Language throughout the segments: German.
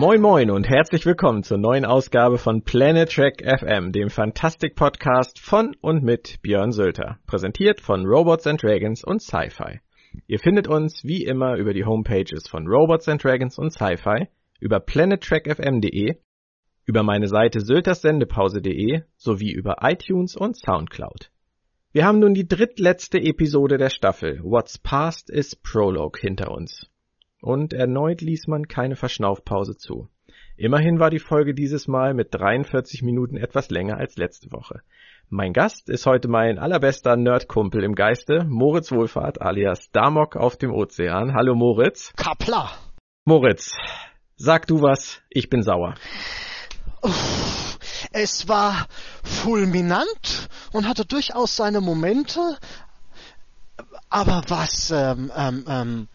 Moin moin und herzlich willkommen zur neuen Ausgabe von Planet Trek FM, dem Fantastik-Podcast von und mit Björn Sölter, präsentiert von Robots and Dragons und Sci-Fi. Ihr findet uns wie immer über die Homepages von Robots and Dragons und Sci-Fi, über planettrackfm.de, über meine Seite sölterssendepause.de sowie über iTunes und Soundcloud. Wir haben nun die drittletzte Episode der Staffel What's Past is Prologue hinter uns. Und erneut ließ man keine Verschnaufpause zu. Immerhin war die Folge dieses Mal mit 43 Minuten etwas länger als letzte Woche. Mein Gast ist heute mein allerbester Nerdkumpel im Geiste, Moritz Wohlfahrt alias Damok auf dem Ozean. Hallo Moritz. Kapla. Moritz, sag du was, ich bin sauer. Es war fulminant und hatte durchaus seine Momente, aber was, ähm, ähm, ähm,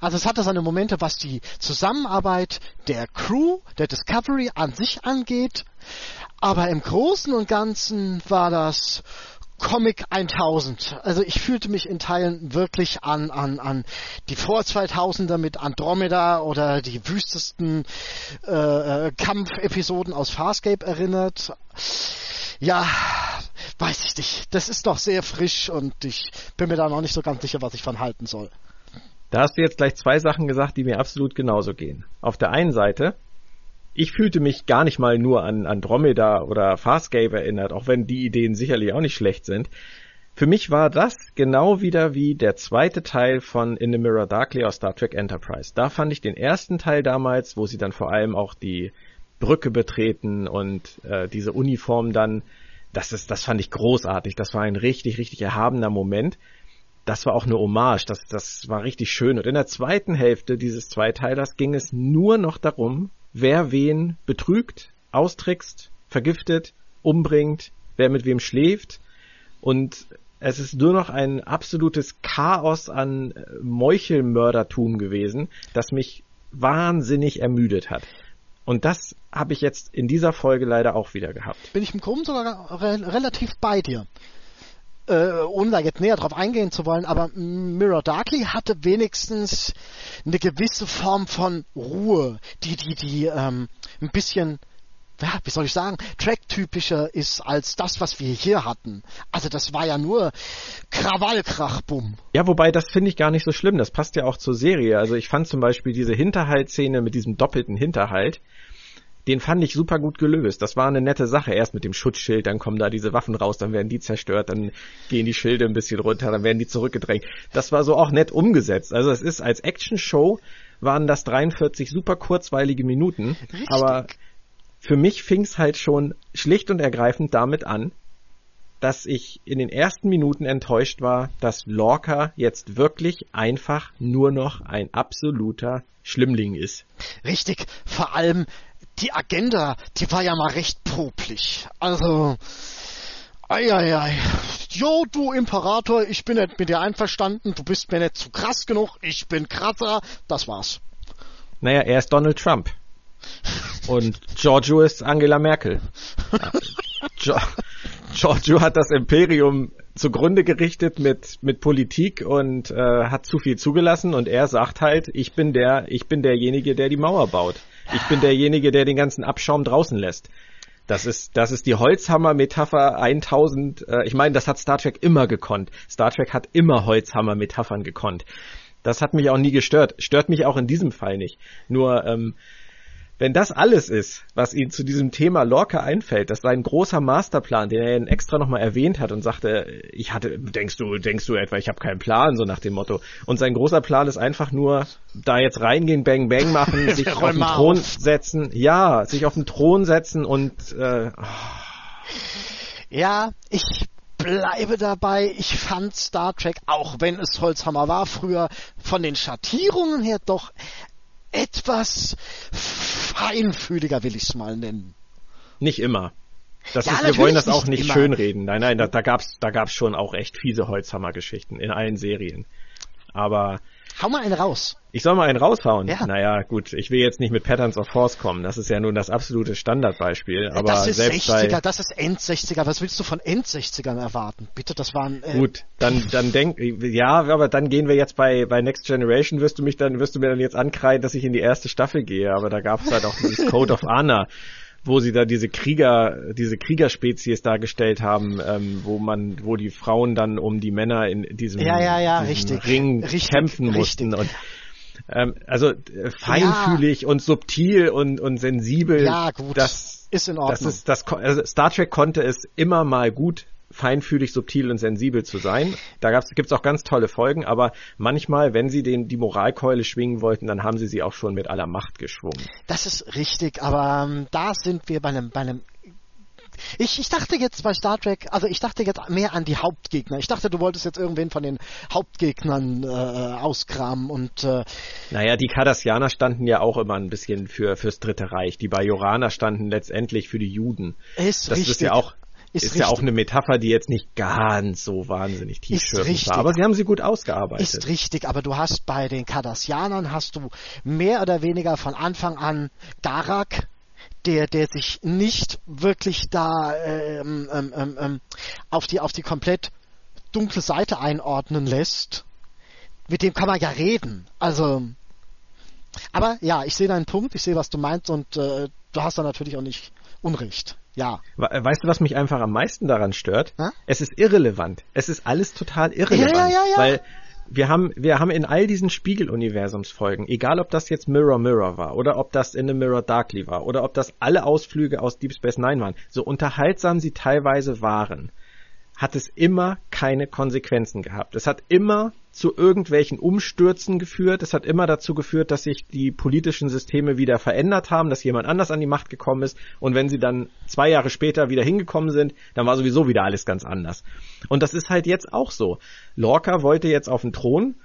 also es hatte seine Momente, was die Zusammenarbeit der Crew, der Discovery an sich angeht, aber im Großen und Ganzen war das Comic 1000. Also ich fühlte mich in Teilen wirklich an, an, an die vor 2000er mit Andromeda oder die wüstesten äh, äh, Kampfepisoden aus Farscape erinnert. Ja, weiß ich nicht. Das ist doch sehr frisch und ich bin mir da noch nicht so ganz sicher, was ich von halten soll. Da hast du jetzt gleich zwei Sachen gesagt, die mir absolut genauso gehen. Auf der einen Seite ich fühlte mich gar nicht mal nur an Andromeda oder Farscape erinnert, auch wenn die Ideen sicherlich auch nicht schlecht sind. Für mich war das genau wieder wie der zweite Teil von In the Mirror Darkly aus Star Trek Enterprise. Da fand ich den ersten Teil damals, wo sie dann vor allem auch die Brücke betreten und äh, diese Uniform dann, das ist, das fand ich großartig. Das war ein richtig, richtig erhabener Moment. Das war auch eine Hommage. Das, das war richtig schön. Und in der zweiten Hälfte dieses Zweiteilers ging es nur noch darum, wer wen betrügt, austrickst, vergiftet, umbringt, wer mit wem schläft. Und es ist nur noch ein absolutes Chaos an äh, Meuchelmördertum gewesen, das mich wahnsinnig ermüdet hat. Und das habe ich jetzt in dieser Folge leider auch wieder gehabt. Bin ich im Grunde sogar re relativ bei dir. Äh, ohne da jetzt näher drauf eingehen zu wollen, aber Mirror Darkly hatte wenigstens eine gewisse Form von Ruhe, die, die, die ähm, ein bisschen ja, wie soll ich sagen, Track-typischer ist als das, was wir hier hatten. Also das war ja nur Krawallkrachbumm. Ja, wobei das finde ich gar nicht so schlimm. Das passt ja auch zur Serie. Also ich fand zum Beispiel diese Hinterhaltszene mit diesem doppelten Hinterhalt, den fand ich super gut gelöst. Das war eine nette Sache. Erst mit dem Schutzschild, dann kommen da diese Waffen raus, dann werden die zerstört, dann gehen die Schilde ein bisschen runter, dann werden die zurückgedrängt. Das war so auch nett umgesetzt. Also es ist als Action-Show waren das 43 super kurzweilige Minuten, Richtig. aber für mich fing's halt schon schlicht und ergreifend damit an, dass ich in den ersten Minuten enttäuscht war, dass Lorca jetzt wirklich einfach nur noch ein absoluter Schlimmling ist. Richtig, vor allem die Agenda, die war ja mal recht popelig. Also, eieiei. Jo, du Imperator, ich bin nicht mit dir einverstanden, du bist mir nicht zu krass genug, ich bin krasser, das war's. Naja, er ist Donald Trump. Und Giorgio ist Angela Merkel. Ja. Giorgio hat das Imperium zugrunde gerichtet mit mit Politik und äh, hat zu viel zugelassen und er sagt halt, ich bin der, ich bin derjenige, der die Mauer baut. Ich bin derjenige, der den ganzen Abschaum draußen lässt. Das ist, das ist die Holzhammer-Metapher 1000. Äh, ich meine, das hat Star Trek immer gekonnt. Star Trek hat immer Holzhammer-Metaphern gekonnt. Das hat mich auch nie gestört. Stört mich auch in diesem Fall nicht. Nur, ähm, wenn das alles ist, was ihm zu diesem Thema Lorca einfällt, das sein großer Masterplan, den er extra nochmal erwähnt hat und sagte, ich hatte, denkst du, denkst du etwa, ich habe keinen Plan, so nach dem Motto. Und sein großer Plan ist einfach nur, da jetzt reingehen, Bang Bang machen, sich auf den Thron auf. setzen, ja, sich auf den Thron setzen und äh, ja, ich bleibe dabei, ich fand Star Trek, auch wenn es Holzhammer war früher, von den Schattierungen her doch etwas feinfühliger, will ich es mal nennen. Nicht immer. Das ja, ist, wir wollen das auch nicht immer. schönreden. Nein, nein, da, da gab's, da gab's schon auch echt fiese Holzhammer-Geschichten in allen Serien. Aber Hau mal einen raus. Ich soll mal einen raushauen. Ja. Naja, gut, ich will jetzt nicht mit Patterns of Force kommen. Das ist ja nun das absolute Standardbeispiel. Aber das ist selbst 60er, bei, das ist End-60er. Was willst du von End-60ern erwarten? Bitte, das waren... Äh, Gut, dann dann denk ja, aber dann gehen wir jetzt bei bei Next Generation wirst du mich dann wirst du mir dann jetzt ankreiden, dass ich in die erste Staffel gehe, aber da gab es halt auch dieses Code of Honor, wo sie da diese Krieger diese Kriegerspezies dargestellt haben, ähm, wo man wo die Frauen dann um die Männer in diesem, Ja, ja, ja, diesem richtig. Ring Richtig, kämpfen mussten und ähm, also äh, feinfühlig und subtil und und sensibel. Ja, gut. Das Ist in Ordnung. das ist das also Star Trek konnte es immer mal gut feinfühlig, subtil und sensibel zu sein. Da gab's, gibt's auch ganz tolle Folgen, aber manchmal, wenn sie den, die Moralkeule schwingen wollten, dann haben sie sie auch schon mit aller Macht geschwungen. Das ist richtig, aber ähm, da sind wir bei einem, bei einem. Ich, ich dachte jetzt bei Star Trek, also ich dachte jetzt mehr an die Hauptgegner. Ich dachte, du wolltest jetzt irgendwen von den Hauptgegnern äh, auskramen und äh, Naja, die Cardassianer standen ja auch immer ein bisschen für, fürs Dritte Reich. Die Bajoraner standen letztendlich für die Juden. ist Das richtig. ist ja auch, Ist ist, ja auch eine Metapher, die jetzt nicht ganz so wahnsinnig tiefschürfend richtig. war. Aber sie haben sie gut ausgearbeitet. Ist richtig, aber du hast bei den Cardassianern hast du mehr oder weniger von Anfang an Garak, der, der sich nicht wirklich da ähm, ähm, ähm, ähm, auf die auf die komplett dunkle Seite einordnen lässt. Mit dem kann man ja reden. Also, aber ja, ich sehe deinen Punkt, ich sehe, was du meinst und äh, du hast da natürlich auch nicht Unrecht. Ja. We- Weißt du, was mich einfach am meisten daran stört? Hä? Es ist irrelevant. Es ist alles total irrelevant. Ja, ja, ja, ja. Weil wir haben, wir haben in all diesen Spiegel-Universumsfolgen, egal ob das jetzt Mirror Mirror war oder ob das in the Mirror Darkly war oder ob das alle Ausflüge aus Deep Space Nine waren, so unterhaltsam sie teilweise waren, hat es immer keine Konsequenzen gehabt. Es hat immer zu irgendwelchen Umstürzen geführt. Es hat immer dazu geführt, dass sich die politischen Systeme wieder verändert haben, dass jemand anders an die Macht gekommen ist. Und wenn sie dann zwei Jahre später wieder hingekommen sind, dann war sowieso wieder alles ganz anders. Und das ist halt jetzt auch so. Lorca wollte jetzt auf den Thron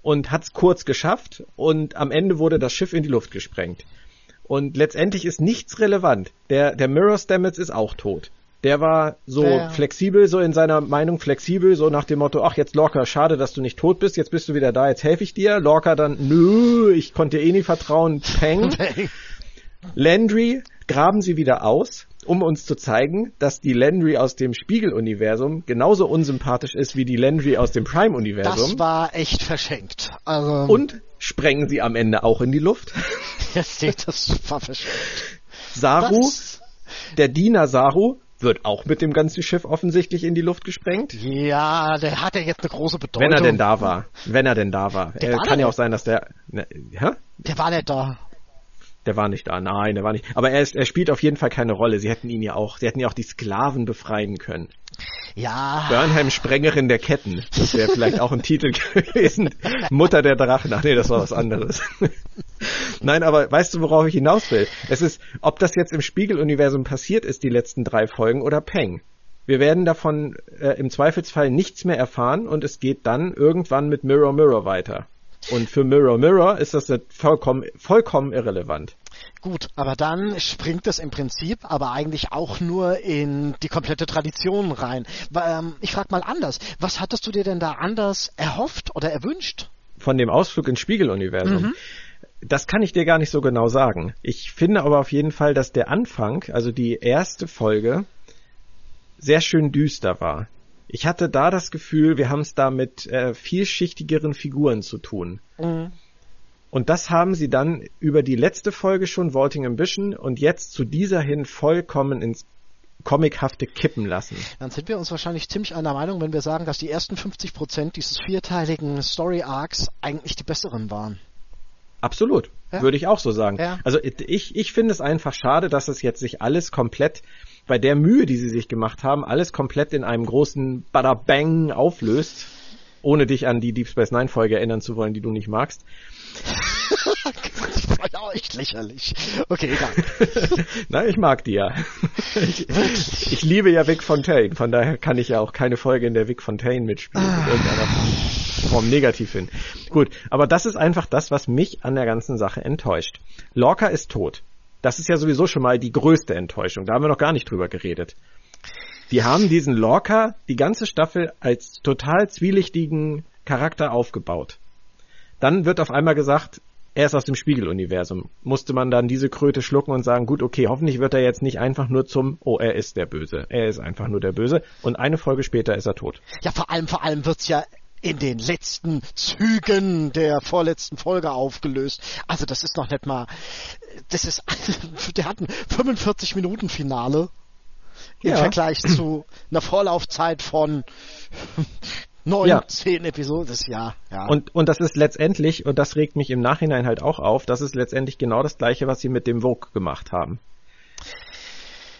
und hat es kurz geschafft und am Ende wurde das Schiff in die Luft gesprengt. Und letztendlich ist nichts relevant. Der, der Mirror Stamets ist auch tot. Der war so Ja, ja. flexibel, so in seiner Meinung flexibel, so nach dem Motto, ach jetzt Lorca, schade, dass du nicht tot bist, jetzt bist du wieder da, jetzt helfe ich dir. Lorca dann, nö, ich konnte dir eh nie vertrauen, Peng. Landry graben sie wieder aus, um uns zu zeigen, dass die Landry aus dem Spiegel-Universum genauso unsympathisch ist wie die Landry aus dem Prime-Universum. Das war echt verschenkt. Also, Und sprengen sie am Ende auch in die Luft. seht das war verschenkt. Saru, Das- der Diener Saru, wird auch mit dem ganzen Schiff offensichtlich in die Luft gesprengt. Ja, der hat ja jetzt eine große Bedeutung. Wenn er denn da war. Wenn er denn da war. Der äh, war kann ja auch sein, dass der. Ne, hä? Der war nicht da. Der war nicht da. Nein, der war nicht. Aber er, ist, er spielt auf jeden Fall keine Rolle. Sie hätten ihn ja auch, sie hätten ja auch die Sklaven befreien können. Ja, Burnham Sprengerin der Ketten. Das wäre vielleicht auch ein Titel gewesen. Mutter der Drachen. Ach nee, das war was anderes. Nein, aber weißt du, worauf ich hinaus will? Es ist, ob das jetzt im Spiegeluniversum passiert ist, die letzten drei Folgen, oder Peng. Wir werden davon äh, im Zweifelsfall nichts mehr erfahren und es geht dann irgendwann mit Mirror Mirror weiter. Und für Mirror Mirror ist das vollkommen, vollkommen irrelevant. Gut, aber dann springt es im Prinzip aber eigentlich auch nur in die komplette Tradition rein. Ähm, ich frage mal anders, was hattest du dir denn da anders erhofft oder erwünscht? von dem Ausflug ins Spiegeluniversum. Mhm. Das kann ich dir gar nicht so genau sagen. Ich finde aber auf jeden Fall, dass der Anfang, also die erste Folge, sehr schön düster war. Ich hatte da das Gefühl, wir haben es da mit äh, vielschichtigeren Figuren zu tun. Mhm. Und das haben sie dann über die letzte Folge schon, Vaulting Ambition, und jetzt zu dieser hin vollkommen ins Comichafte kippen lassen. Dann sind wir uns wahrscheinlich ziemlich einer Meinung, wenn wir sagen, dass die ersten 50 Prozent dieses vierteiligen Story Arcs eigentlich die besseren waren. Absolut. Ja. Würde ich auch so sagen. Ja. Also ich, ich finde es einfach schade, dass es jetzt sich alles komplett, bei der Mühe, die sie sich gemacht haben, alles komplett in einem großen Bada Bang auflöst, ohne dich an die Deep Space Nine Folge erinnern zu wollen, die du nicht magst. Das war ja echt lächerlich. Okay, egal. Na, ich mag die ja. Ich, ich liebe ja Vic Fontaine, von daher kann ich ja auch keine Folge in der Vic Fontaine mitspielen, in irgendeiner Form negativ hin. Gut, aber das ist einfach das, was mich an der ganzen Sache enttäuscht. Lorca ist tot. Das ist ja sowieso schon mal die größte Enttäuschung. Da haben wir noch gar nicht drüber geredet. Die haben diesen Lorca die ganze Staffel als total zwielichtigen Charakter aufgebaut. Dann wird auf einmal gesagt, er ist aus dem Spiegeluniversum. Musste man dann diese Kröte schlucken und sagen, gut, okay, hoffentlich wird er jetzt nicht einfach nur zum, oh, er ist der Böse. Er ist einfach nur der Böse. Und eine Folge später ist er tot. Ja, vor allem, vor allem wird's ja in den letzten Zügen der vorletzten Folge aufgelöst. Also das ist noch nicht mal, das ist, der hat ein 45 Minuten Finale im Ja. Vergleich zu einer Vorlaufzeit von neun, Ja. zehn Episoden. Das ja, ja. Und, und das ist letztendlich, und das regt mich im Nachhinein halt auch auf, das ist letztendlich genau das gleiche, was sie mit dem Vogue gemacht haben.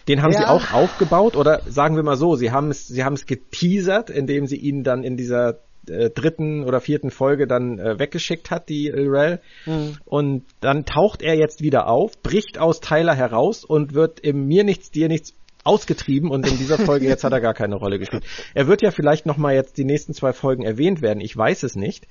Den haben sie Ja. auch aufgebaut, oder sagen wir mal so, sie haben es, sie haben es geteasert, indem sie ihn dann in dieser äh, dritten oder vierten Folge dann äh, weggeschickt hat, die Lrel. Mhm. Und dann taucht er jetzt wieder auf, bricht aus Tyler heraus und wird im Mir nichts, dir nichts ausgetrieben und in dieser Folge jetzt hat er gar keine Rolle gespielt. Er wird ja vielleicht noch mal jetzt die nächsten zwei Folgen erwähnt werden, ich weiß es nicht,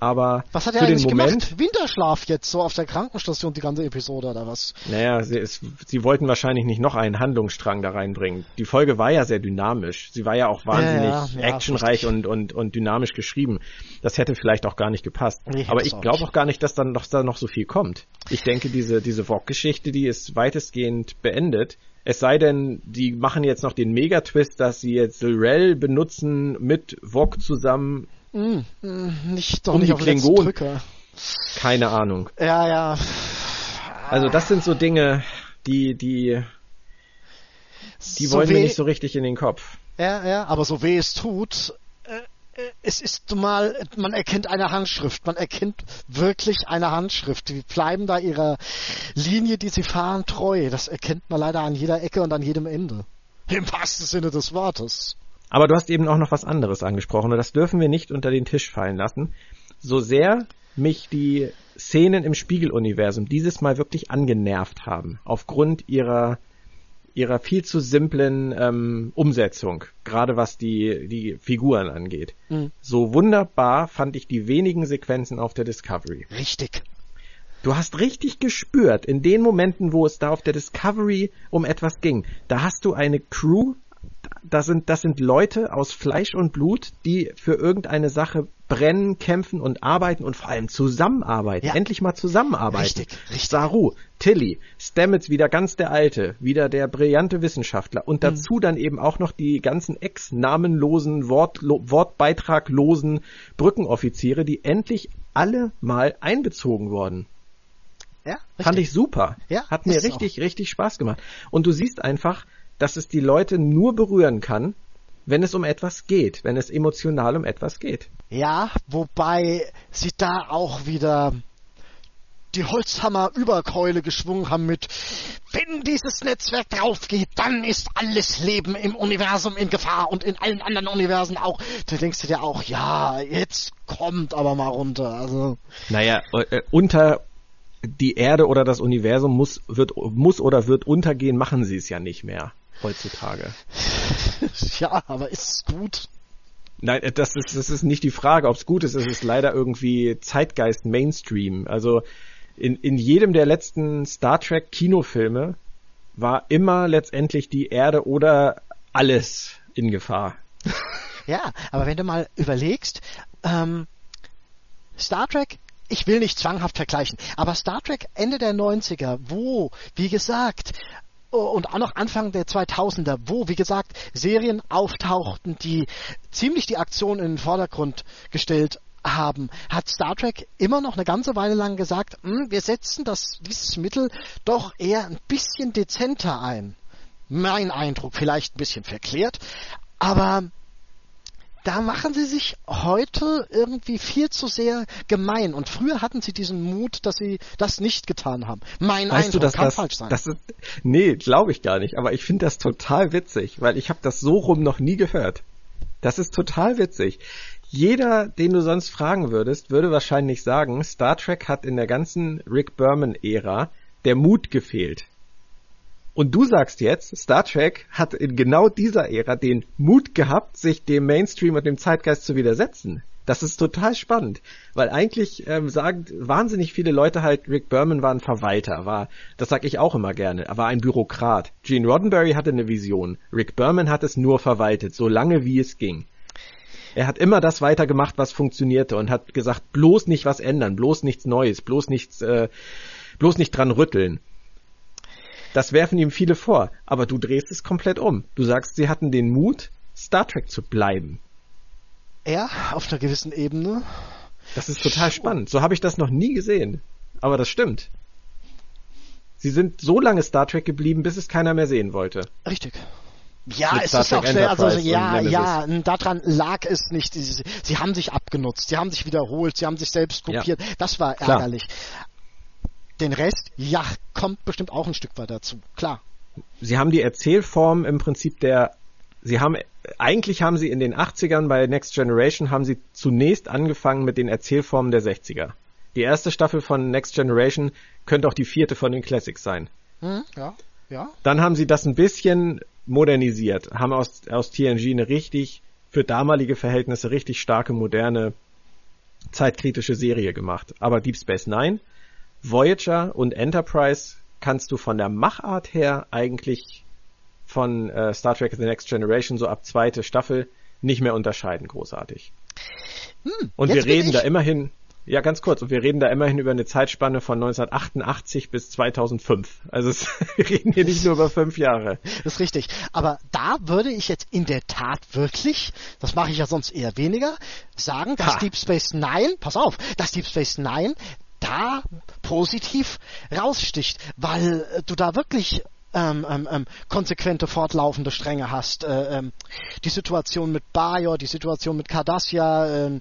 aber was hat für er den eigentlich Moment, gemacht? Winterschlaf jetzt so auf der Krankenstation die ganze Episode oder was? naja, sie, es, sie wollten wahrscheinlich nicht noch einen Handlungsstrang da reinbringen. Die Folge war ja sehr dynamisch. Sie war ja auch wahnsinnig Ja, ja, actionreich und, und, und dynamisch geschrieben. Das hätte vielleicht auch gar nicht gepasst. Nee, Aber ich glaube auch gar nicht, dass dann noch, da noch so viel kommt. Ich denke, diese, diese Vogue-Geschichte, die ist weitestgehend beendet. Es sei denn, die machen jetzt noch den Megatwist, dass sie jetzt Lrel benutzen mit Vogue zusammen. Hm, hm, nicht doch Um nicht die Klingonen. Keine Ahnung. Ja, ja. Also das sind so Dinge, die, die, die So wollen mir nicht so richtig in den Kopf. Ja, ja, aber so weh es tut, äh, äh, es ist mal, man erkennt eine Handschrift, man erkennt wirklich eine Handschrift. Die bleiben da ihrer Linie, die sie fahren, treu. Das erkennt man leider an jeder Ecke und an jedem Ende. Im wahrsten Sinne des Wortes. Aber du hast eben auch noch was anderes angesprochen und das dürfen wir nicht unter den Tisch fallen lassen. So sehr mich die Szenen im Spiegeluniversum dieses Mal wirklich angenervt haben, aufgrund ihrer ihrer viel zu simplen ähm, Umsetzung, gerade was die die Figuren angeht. Mhm. So wunderbar fand ich die wenigen Sequenzen auf der Discovery. Richtig. Du hast richtig gespürt, in den Momenten, wo es da auf der Discovery um etwas ging, da hast du eine Crew, das sind, das sind Leute aus Fleisch und Blut, die für irgendeine Sache brennen, kämpfen und arbeiten und vor allem zusammenarbeiten. Ja. Endlich mal zusammenarbeiten. Richtig, richtig. Saru, Tilly, Stamets wieder ganz der Alte, wieder der brillante Wissenschaftler Mhm. und dazu dann eben auch noch die ganzen ex-namenlosen, wortbeitraglosen Brückenoffiziere, die endlich alle mal einbezogen wurden. Ja, Fand richtig. ich super. Ja, Hat mir richtig, richtig Spaß gemacht. Und du siehst einfach, dass es die Leute nur berühren kann, wenn es um etwas geht, wenn es emotional um etwas geht. Ja, wobei sie da auch wieder die Holzhammer-Überkeule geschwungen haben mit, wenn dieses Netzwerk draufgeht, dann ist alles Leben im Universum in Gefahr und in allen anderen Universen auch. Da denkst du dir auch, ja, jetzt kommt aber mal runter. Also, Naja, äh, unter die Erde oder das Universum muss, wird, muss oder wird untergehen, machen sie es ja nicht mehr heutzutage. ja, aber ist es gut? Nein, äh, das ist, das ist nicht die Frage, ob es gut ist. Es ist leider irgendwie Zeitgeist Mainstream. Also in, in jedem der letzten Star Trek Kinofilme war immer letztendlich die Erde oder alles in Gefahr. Ja, aber wenn du mal überlegst, ähm, Star Trek, ich will nicht zwanghaft vergleichen, aber Star Trek Ende der 90er, wo, wie gesagt, und auch noch Anfang der 2000er, wo, wie gesagt, Serien auftauchten, die ziemlich die Aktion in den Vordergrund gestellt haben, hat Star Trek immer noch eine ganze Weile lang gesagt, "Hm, wir setzen das, dieses Mittel doch eher ein bisschen dezenter ein. Mein Eindruck vielleicht ein bisschen verklärt, aber da machen sie sich heute irgendwie viel zu sehr gemein. Und früher hatten sie diesen Mut, dass sie das nicht getan haben. Mein Weißt Eindruck du, dass kann das, falsch sein. das ist, nee, glaube ich gar nicht, aber ich finde das total witzig, weil ich habe das so rum noch nie gehört. Das ist total witzig. Jeder, den du sonst fragen würdest, würde wahrscheinlich sagen, Star Trek hat in der ganzen Rick Berman-Ära der Mut gefehlt. Und du sagst jetzt, Star Trek hat in genau dieser Ära den Mut gehabt, sich dem Mainstream und dem Zeitgeist zu widersetzen. Das ist total spannend, weil eigentlich ähm, sagen wahnsinnig viele Leute halt, Rick Berman war ein Verwalter, war, das sag ich auch immer gerne, er war ein Bürokrat. Gene Roddenberry hatte eine Vision, Rick Berman hat es nur verwaltet, so lange wie es ging. Er hat immer das weitergemacht, was funktionierte und hat gesagt, bloß nicht was ändern, bloß nichts Neues, bloß nichts, äh, bloß nicht dran rütteln. Das werfen ihm viele vor, aber du drehst es komplett um. Du sagst, sie hatten den Mut, Star Trek zu bleiben. Er auf einer gewissen Ebene. Das ist total spannend. So habe ich das noch nie gesehen. Aber das stimmt. Sie sind so lange Star Trek geblieben, bis es keiner mehr sehen wollte. Richtig. Ja, es ist auch schnell, also ja, ja, daran lag es nicht. Sie, sie, haben sich abgenutzt, sie haben sich wiederholt, sie haben sich selbst kopiert. Ja. Das war ärgerlich. Klar. Den Rest, ja, kommt bestimmt auch ein Stück weit dazu. Klar. Sie haben die Erzählform im Prinzip der Sie haben eigentlich haben sie in den 80ern bei Next Generation haben sie zunächst angefangen mit den Erzählformen der 60er. Die erste Staffel von Next Generation könnte auch die vierte von den Classics sein. Hm, ja, ja. Dann haben sie das ein bisschen modernisiert, haben aus, aus TNG eine richtig, für damalige Verhältnisse richtig starke, moderne, zeitkritische Serie gemacht. Aber Deep Space Nine, Voyager und Enterprise kannst du von der Machart her eigentlich von äh, Star Trek The Next Generation so ab zweite Staffel nicht mehr unterscheiden, großartig. Hm, und wir reden da immerhin, ja, ganz kurz. Und wir reden da immerhin über eine Zeitspanne von 1988 bis 2005. Also es, wir reden hier nicht nur über fünf Jahre. Das ist richtig. Aber da würde ich jetzt in der Tat wirklich, das mache ich ja sonst eher weniger, sagen, dass ha. Deep Space Nine, pass auf, dass Deep Space Nine da positiv raussticht, weil äh, du da wirklich ähm, ähm, ähm, konsequente, fortlaufende Stränge hast. Äh, ähm, die Situation mit Bajor, die Situation mit Cardassia, ähm,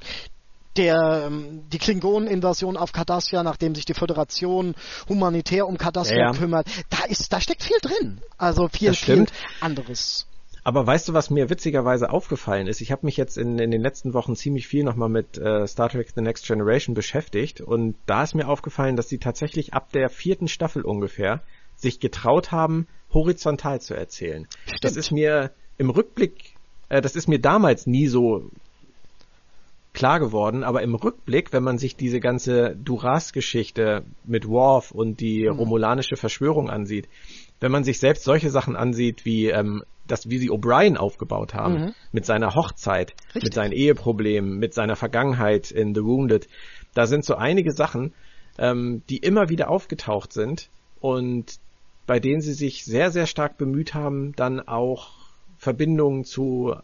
der ähm, die Klingonen-Invasion auf Cardassia, nachdem sich die Föderation humanitär um Cardassia ja, ja. kümmert, da ist, da steckt viel drin. Also viel, viel anderes. Aber weißt du, was mir witzigerweise aufgefallen ist? Ich habe mich jetzt in, in den letzten Wochen ziemlich viel nochmal mit äh, Star Trek The Next Generation beschäftigt und da ist mir aufgefallen, dass sie tatsächlich ab der vierten Staffel ungefähr sich getraut haben, horizontal zu erzählen. Stimmt. Das ist mir im Rückblick, äh, das ist mir damals nie so klar geworden, aber im Rückblick, wenn man sich diese ganze Duras-Geschichte mit Worf und die mhm. romulanische Verschwörung ansieht, wenn man sich selbst solche Sachen ansieht, wie ähm, das, wie sie O'Brien aufgebaut haben, mhm. mit seiner Hochzeit, Richtig. mit seinen Eheproblemen, mit seiner Vergangenheit in The Wounded, da sind so einige Sachen, ähm, die immer wieder aufgetaucht sind und bei denen sie sich sehr, sehr stark bemüht haben, dann auch Verbindungen zu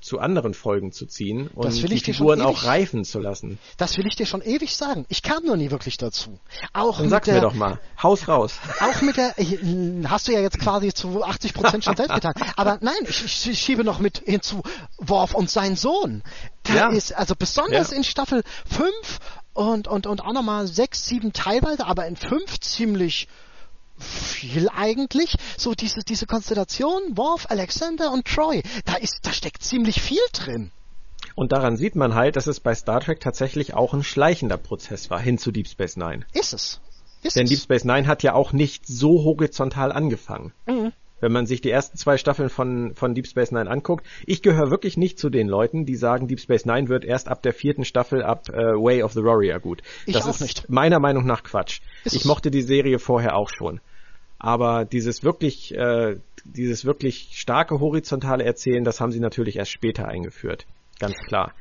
zu anderen Folgen zu ziehen und die Figuren auch reifen zu lassen. Das will ich dir schon ewig sagen. Ich kam nur nie wirklich dazu. Auch Dann sag's der, mir doch mal. Haus raus. Auch mit der, hast du ja jetzt quasi zu 80 Prozent schon selbst getan. Aber nein, ich, ich, schiebe noch mit hinzu Worf und sein Sohn. Da ja. ist, also besonders ja. in Staffel 5 und, und, und auch nochmal 6, 7 teilweise, aber in 5 ziemlich viel eigentlich. So diese, diese Konstellation, Worf, Alexander und Troy, da ist, da steckt ziemlich viel drin. Und daran sieht man halt, dass es bei Star Trek tatsächlich auch ein schleichender Prozess war, hin zu Deep Space Nine. Ist es. Ist Denn es. Deep Space Nine hat ja auch nicht so horizontal angefangen. Mhm. Wenn man sich die ersten zwei Staffeln von, von Deep Space Nine anguckt, ich gehöre wirklich nicht zu den Leuten, die sagen, Deep Space Nine wird erst ab der vierten Staffel ab äh, Way of the Warrior gut. Ich das auch ist nicht. meiner Meinung nach Quatsch. Ist ich es? mochte die Serie vorher auch schon. Aber dieses wirklich, äh, dieses wirklich starke horizontale Erzählen, das haben sie natürlich erst später eingeführt. Ganz klar.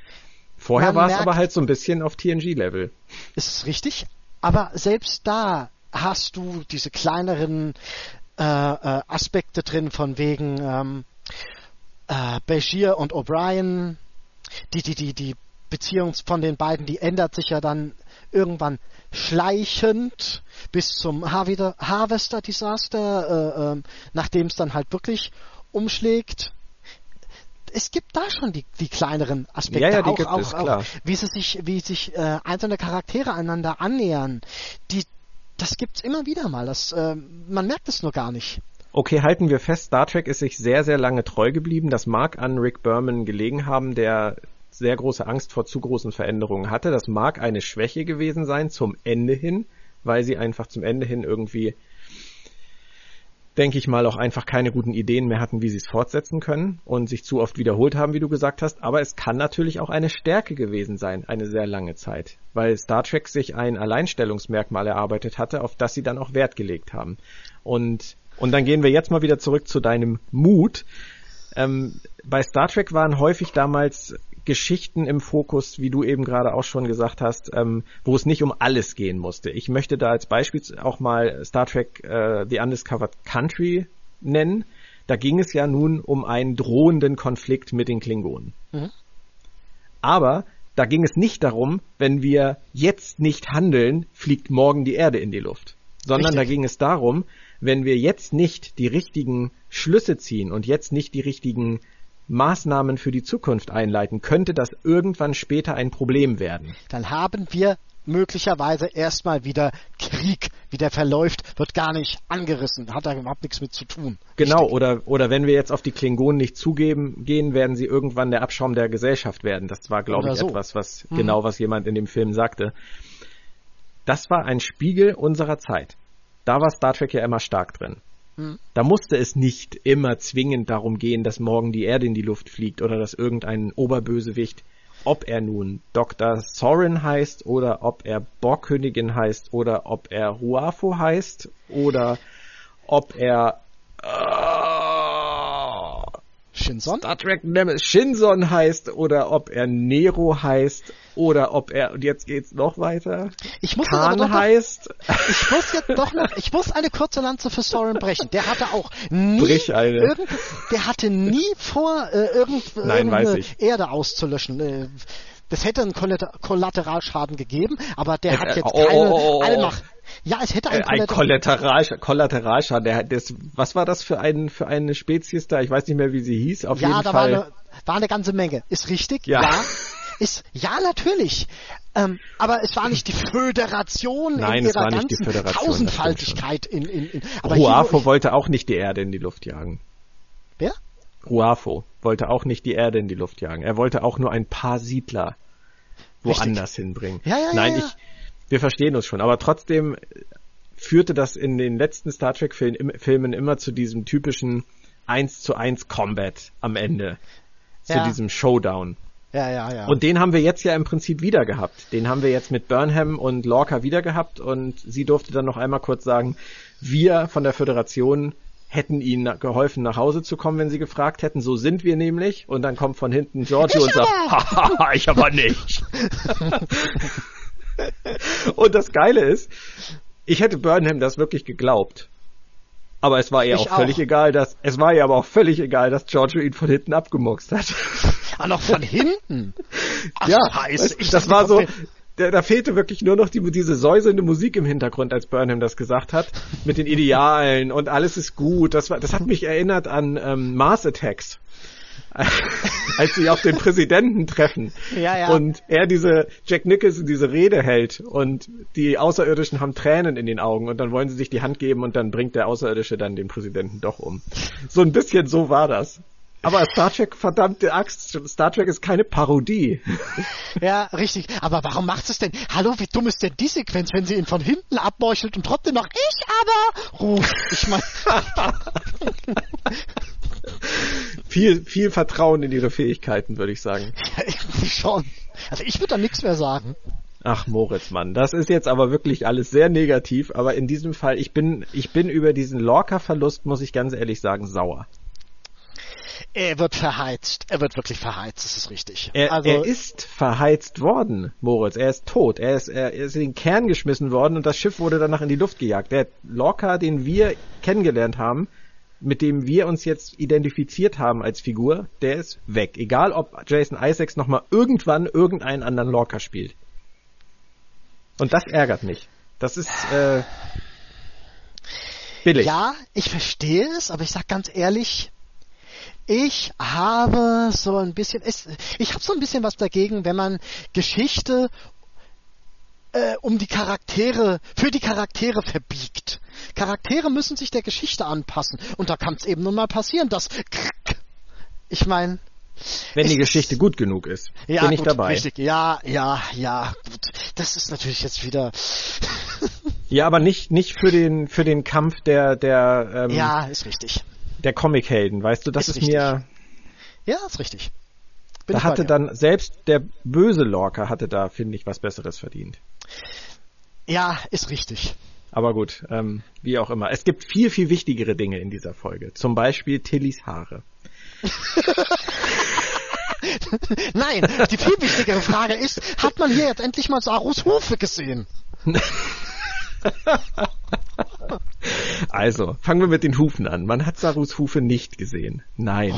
Vorher war es aber halt so ein bisschen auf TNG-Level. Ist es richtig? Aber selbst da hast du diese kleineren äh, äh, Aspekte drin von wegen ähm, äh, Bashir und O'Brien, die, die, die, die Beziehung von den beiden, die ändert sich ja dann irgendwann schleichend bis zum Harvester-Desaster, äh, äh, nachdem es dann halt wirklich umschlägt. Es gibt da schon die, die kleineren Aspekte, ja, ja, die auch, gibt auch, es, auch wie sie sich, wie sich äh, einzelne Charaktere einander annähern. Die, das gibt's immer wieder mal. Das, äh, man merkt es nur gar nicht. Okay, halten wir fest, Star Trek ist sich sehr, sehr lange treu geblieben. Das mag an Rick Berman gelegen haben, der sehr große Angst vor zu großen Veränderungen hatte. Das mag eine Schwäche gewesen sein zum Ende hin, weil sie einfach zum Ende hin irgendwie, denke ich mal, auch einfach keine guten Ideen mehr hatten, wie sie es fortsetzen können und sich zu oft wiederholt haben, wie du gesagt hast. Aber es kann natürlich auch eine Stärke gewesen sein, eine sehr lange Zeit, weil Star Trek sich ein Alleinstellungsmerkmal erarbeitet hatte, auf das sie dann auch Wert gelegt haben. Und, und dann gehen wir jetzt mal wieder zurück zu deinem Mut. Ähm, bei Star Trek waren häufig damals Geschichten im Fokus, wie du eben gerade auch schon gesagt hast, ähm, wo es nicht um alles gehen musste. Ich möchte da als Beispiel auch mal Star Trek äh, The Undiscovered Country nennen. Da ging es ja nun um einen drohenden Konflikt mit den Klingonen. Mhm. Aber da ging es nicht darum, wenn wir jetzt nicht handeln, fliegt morgen die Erde in die Luft. Sondern Richtig. da ging es darum, wenn wir jetzt nicht die richtigen Schlüsse ziehen und jetzt nicht die richtigen Maßnahmen für die Zukunft einleiten, könnte das irgendwann später ein Problem werden. Dann haben wir möglicherweise erstmal wieder Krieg. Wie der verläuft, wird gar nicht angerissen, hat da überhaupt nichts mit zu tun. Genau, oder, oder wenn wir jetzt auf die Klingonen nicht zugeben gehen, werden sie irgendwann der Abschaum der Gesellschaft werden. Das war, glaube ich, so. etwas, was mhm. genau was jemand in dem Film sagte. Das war ein Spiegel unserer Zeit. Da war Star Trek ja immer stark drin. Mhm. Da musste es nicht immer zwingend darum gehen, dass morgen die Erde in die Luft fliegt oder dass irgendein Oberbösewicht ob er nun Dr. Sorin heißt oder ob er Borgkönigin heißt oder ob er Ruafo heißt oder ob er äh, Shinson? Star Trek Nemesis Shinson heißt oder ob er Nero heißt oder ob er und jetzt geht's noch weiter. Ich muss Khan doch heißt. Noch, ich muss jetzt doch noch, ich muss eine kurze Lanze für Soren brechen. Der hatte auch nie Brich eine. Irgend, der hatte nie vor äh, irgend, Nein, irgendeine Erde auszulöschen. Äh, das hätte einen Kollateralschaden gegeben, aber der äh, hat jetzt oh, keine oh, oh, Allmacht. Ja, es hätte einen ein Kollateral, Kollateralschaden. Der, das, was war das für, ein, für eine Spezies da? Ich weiß nicht mehr, wie sie hieß. Auf ja, jeden da Fall. War, eine, war eine ganze Menge. Ist richtig? Ja. ja. Ist, ja, natürlich. Ähm, aber es war nicht die Föderation Nein, in ihrer es war ganzen nicht die Föderation, Tausendfaltigkeit in, in, in aber Ruafo hier, wollte auch nicht die Erde in die Luft jagen. Wer? Ruafo wollte auch nicht die Erde in die Luft jagen. Er wollte auch nur ein paar Siedler woanders Richtig. hinbringen. Ja, ja, Nein, ja, ja. ich, wir verstehen uns schon, aber trotzdem führte das in den letzten Star Trek Filmen immer zu diesem typischen 1 zu 1 Combat am Ende. Zu ja. diesem Showdown. Ja, ja, ja. Und den haben wir jetzt ja im Prinzip wieder gehabt. Den haben wir jetzt mit Burnham und Lorca wieder gehabt und sie durfte dann noch einmal kurz sagen, wir von der Föderation hätten ihnen geholfen, nach Hause zu kommen, wenn sie gefragt hätten. So sind wir nämlich. Und dann kommt von hinten Giorgio und sagt, haha, ich aber nicht. und das Geile ist, ich hätte Burnham das wirklich geglaubt. Aber es war ihr ich auch völlig auch. egal, dass, es war ihr aber auch völlig egal, dass Giorgio ihn von hinten abgemuckst hat. Ah, noch von hinten? Ach, ja, Scheiße. Ich das war so, da, da fehlte wirklich nur noch die, diese säusende Musik im Hintergrund, als Burnham das gesagt hat, mit den Idealen und alles ist gut. Das war, das hat mich erinnert an ähm, Mars Attacks. als sie auf den Präsidenten treffen ja, ja. und er diese Jack Nicholson diese Rede hält und die Außerirdischen haben Tränen in den Augen und dann wollen sie sich die Hand geben und dann bringt der Außerirdische dann den Präsidenten doch um. So ein bisschen so war das. Aber Star Trek, verdammte Axt, Star Trek ist keine Parodie. Ja, richtig. Aber warum macht es denn? Hallo, wie dumm ist denn die Sequenz, wenn sie ihn von hinten abmeuchelt und trotzdem noch ich aber ruft? Ich meine. viel, viel Vertrauen in ihre Fähigkeiten, würde ich sagen. Ja, irgendwie schon. Also ich würde da nichts mehr sagen. Ach Moritz, Mann, das ist jetzt aber wirklich alles sehr negativ, aber in diesem Fall, ich bin, ich bin über diesen Lorca-Verlust, muss ich ganz ehrlich sagen, sauer. Er wird verheizt. Er wird wirklich verheizt, das ist richtig. Er, also, er ist verheizt worden, Moritz. Er ist tot. Er ist, er ist in den Kern geschmissen worden und das Schiff wurde danach in die Luft gejagt. Der Lorca, den wir kennengelernt haben, mit dem wir uns jetzt identifiziert haben als Figur, der ist weg. Egal, ob Jason Isaacs nochmal irgendwann irgendeinen anderen Lorca spielt. Und das ärgert mich. Das ist äh, billig. Ja, ich verstehe es, aber ich sag ganz ehrlich, ich habe so ein bisschen, ich habe so ein bisschen was dagegen, wenn man Geschichte äh, um die Charaktere, für die Charaktere verbiegt. Charaktere müssen sich der Geschichte anpassen. Und da kann es eben nun mal passieren, dass ich meine, wenn die Geschichte gut genug ist, ja, bin ich gut, dabei. Richtig. Ja, ja, ja, gut. Das ist natürlich jetzt wieder. ja, aber nicht nicht für den für den Kampf der der. Ähm, ja, ist richtig der Comichelden, weißt du, das ist, ist mir. Ja, ist richtig. Bin da hatte dann selbst der böse Lorca hatte da, finde ich, was Besseres verdient. Ja, ist richtig. Aber gut, ähm, wie auch immer. Es gibt viel, viel wichtigere Dinge in dieser Folge. Zum Beispiel Tillys Haare. Nein, die viel wichtigere Frage ist, hat man hier jetzt endlich mal Sarus Hufe gesehen? Also, fangen wir mit den Hufen an. Man hat Sarus Hufe nicht gesehen. Nein.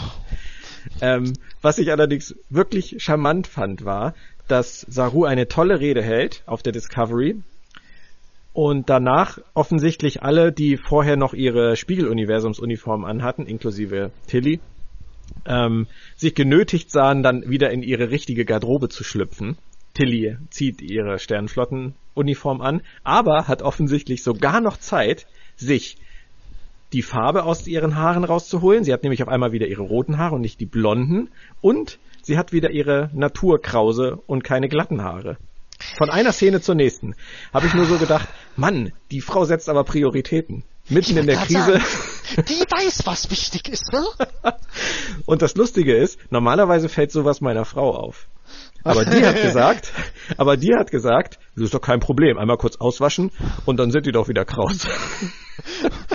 Ähm, was ich allerdings wirklich charmant fand, war, dass Saru eine tolle Rede hält auf der Discovery und danach offensichtlich alle, die vorher noch ihre Spiegeluniversumsuniform anhatten, inklusive Tilly, ähm, sich genötigt sahen, dann wieder in ihre richtige Garderobe zu schlüpfen. Tilly zieht ihre Sternflottenuniform an, aber hat offensichtlich sogar noch Zeit, sich die Farbe aus ihren Haaren rauszuholen. Sie hat nämlich auf einmal wieder ihre roten Haare und nicht die blonden. Und sie hat wieder ihre Naturkrause und keine glatten Haare. Von einer Szene zur nächsten habe ich nur so gedacht, Mann, die Frau setzt aber Prioritäten. Mitten in der Krise. Sagen, die weiß, was wichtig ist, ne? und das Lustige ist, normalerweise fällt sowas meiner Frau auf. Aber die hat gesagt, aber die hat gesagt, das ist doch kein Problem, einmal kurz auswaschen und dann sind die doch wieder kraus.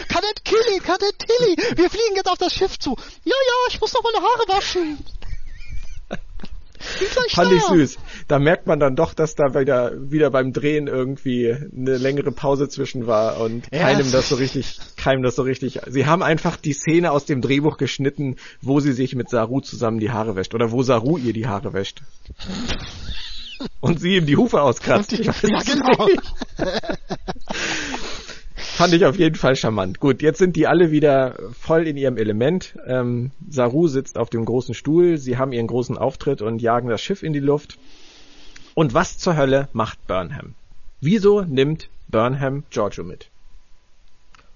Kadett Killy, Kadett Tilly, wir fliegen jetzt auf das Schiff zu. Ja, ja, ich muss noch meine Haare waschen. Fand ich süß. Da merkt man dann doch, dass da wieder, wieder beim Drehen irgendwie eine längere Pause zwischen war und ja. keinem das so richtig, keinem das so richtig. Sie haben einfach die Szene aus dem Drehbuch geschnitten, wo sie sich mit Saru zusammen die Haare wäscht oder wo Saru ihr die Haare wäscht. Und sie ihm die Hufe auskratzt. ja, genau. Fand ich auf jeden Fall charmant. Gut, jetzt sind die alle wieder voll in ihrem Element. Ähm, Saru sitzt auf dem großen Stuhl, sie haben ihren großen Auftritt und jagen das Schiff in die Luft. Und was zur Hölle macht Burnham? Wieso nimmt Burnham Giorgio mit?